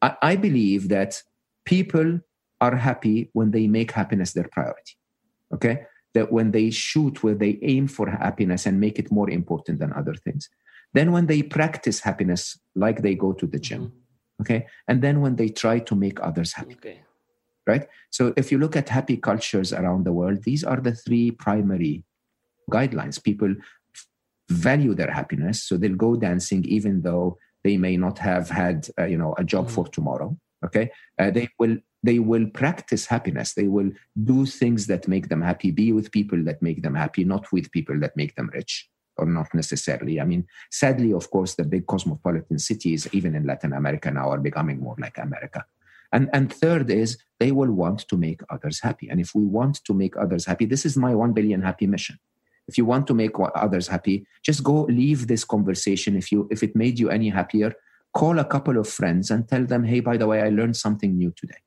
I, I believe that people are happy when they make happiness their priority. Okay, that when they shoot where they aim for happiness and make it more important than other things then when they practice happiness like they go to the gym mm-hmm. okay and then when they try to make others happy okay. Right so if you look at happy cultures around the world these are the three primary guidelines people value their happiness so they'll go dancing even though they may not have had uh, you know a job mm-hmm. for tomorrow okay uh, they will they will practice happiness. They will do things that make them happy, be with people that make them happy, not with people that make them rich or not necessarily. I mean, sadly, of course, the big cosmopolitan cities, even in Latin America now, are becoming more like America. And, and third is they will want to make others happy. And if we want to make others happy, this is my 1 billion happy mission. If you want to make others happy, just go leave this conversation. If you if it made you any happier, call a couple of friends and tell them, hey, by the way, I learned something new today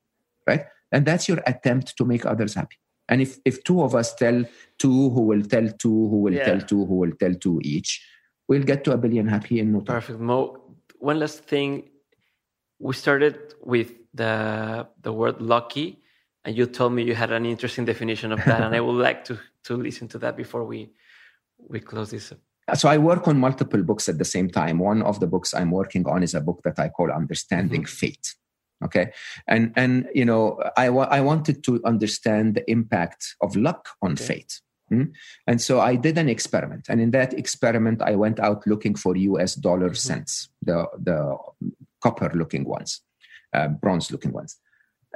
right? And that's your attempt to make others happy. And if, if two of us tell two who will tell two who will yeah. tell two who will tell two each, we'll get to a billion happy in no time. Perfect. Mo, one last thing. We started with the the word lucky, and you told me you had an interesting definition of that, and I would like to to listen to that before we we close this up. So I work on multiple books at the same time. One of the books I'm working on is a book that I call Understanding mm-hmm. Fate okay and and you know i wa- i wanted to understand the impact of luck on okay. fate hmm? and so i did an experiment and in that experiment i went out looking for us dollar mm-hmm. cents the the copper looking ones uh, bronze looking ones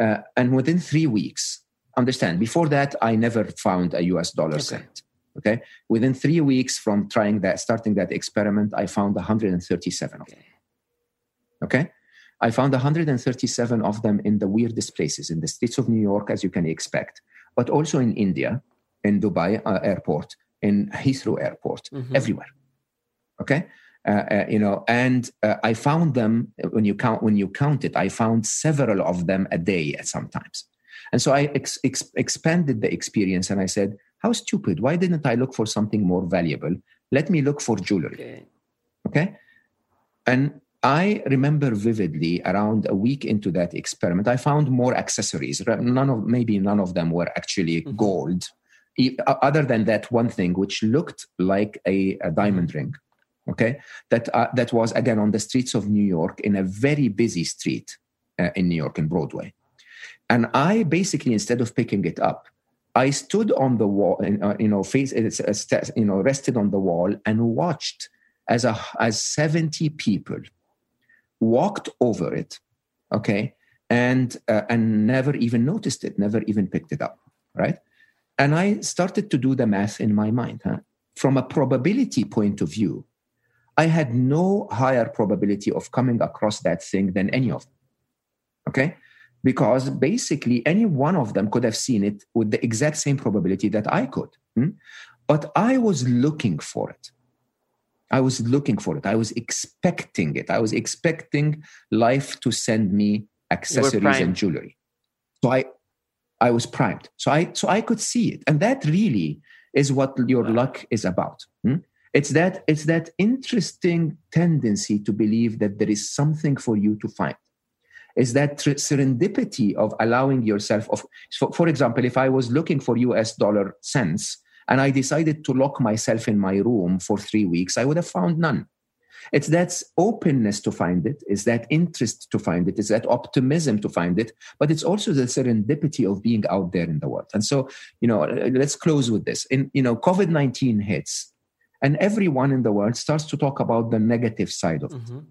uh, and within three weeks understand before that i never found a us dollar okay. cent okay within three weeks from trying that starting that experiment i found 137 of them okay I found 137 of them in the weirdest places, in the streets of New York, as you can expect, but also in India, in Dubai uh, airport, in Heathrow airport, mm-hmm. everywhere. Okay, uh, uh, you know, and uh, I found them when you count when you count it. I found several of them a day at sometimes, and so I ex- ex- expanded the experience, and I said, "How stupid! Why didn't I look for something more valuable? Let me look for jewelry." Okay, okay? and I remember vividly around a week into that experiment, I found more accessories. None of maybe none of them were actually mm-hmm. gold, other than that one thing which looked like a, a diamond mm-hmm. ring. Okay, that uh, that was again on the streets of New York in a very busy street uh, in New York in Broadway, and I basically instead of picking it up, I stood on the wall, uh, you know, face, you know, rested on the wall and watched as a as seventy people walked over it, okay, and uh, and never even noticed it, never even picked it up, right? And I started to do the math in my mind. Huh? From a probability point of view, I had no higher probability of coming across that thing than any of them. Okay? Because basically, any one of them could have seen it with the exact same probability that I could. Hmm? But I was looking for it. I was looking for it. I was expecting it. I was expecting life to send me accessories and jewelry. So I I was primed. So I so I could see it. And that really is what your wow. luck is about. Hmm? It's that it's that interesting tendency to believe that there is something for you to find. Is that serendipity of allowing yourself of for example, if I was looking for US dollar cents and I decided to lock myself in my room for three weeks, I would have found none. It's that openness to find it, it's that interest to find it, it's that optimism to find it, but it's also the serendipity of being out there in the world. And so, you know, let's close with this. In you know, COVID nineteen hits, and everyone in the world starts to talk about the negative side of mm-hmm. it,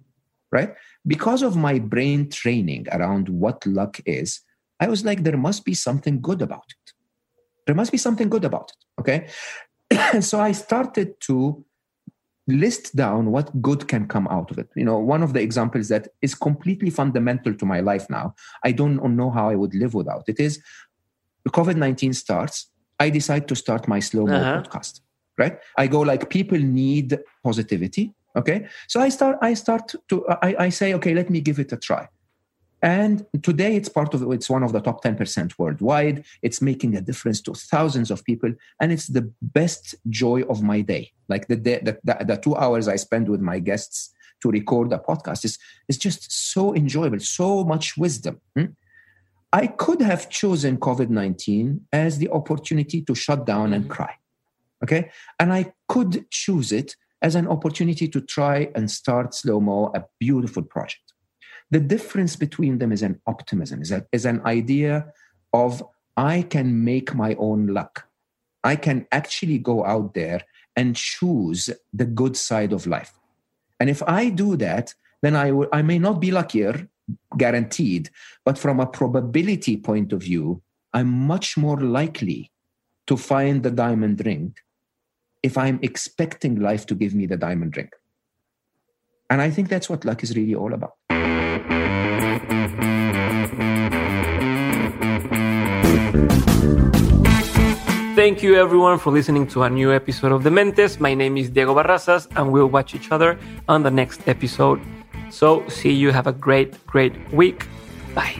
right? Because of my brain training around what luck is, I was like, there must be something good about it. There must be something good about it. Okay. and so I started to list down what good can come out of it. You know, one of the examples that is completely fundamental to my life now, I don't know how I would live without it is COVID 19 starts. I decide to start my slow mo uh-huh. podcast, right? I go like, people need positivity. Okay. So I start, I start to, I, I say, okay, let me give it a try. And today it's part of it's one of the top 10% worldwide. It's making a difference to thousands of people. And it's the best joy of my day. Like the, day, the, the, the two hours I spend with my guests to record a podcast is, is just so enjoyable, so much wisdom. Hmm? I could have chosen COVID 19 as the opportunity to shut down mm-hmm. and cry. Okay. And I could choose it as an opportunity to try and start slow mo, a beautiful project. The difference between them is an optimism, is, a, is an idea of I can make my own luck. I can actually go out there and choose the good side of life. And if I do that, then I, w- I may not be luckier, guaranteed, but from a probability point of view, I'm much more likely to find the diamond ring if I'm expecting life to give me the diamond ring. And I think that's what luck is really all about. Thank you everyone for listening to a new episode of Dementes. My name is Diego Barrazas and we'll watch each other on the next episode. So see you. Have a great, great week. Bye.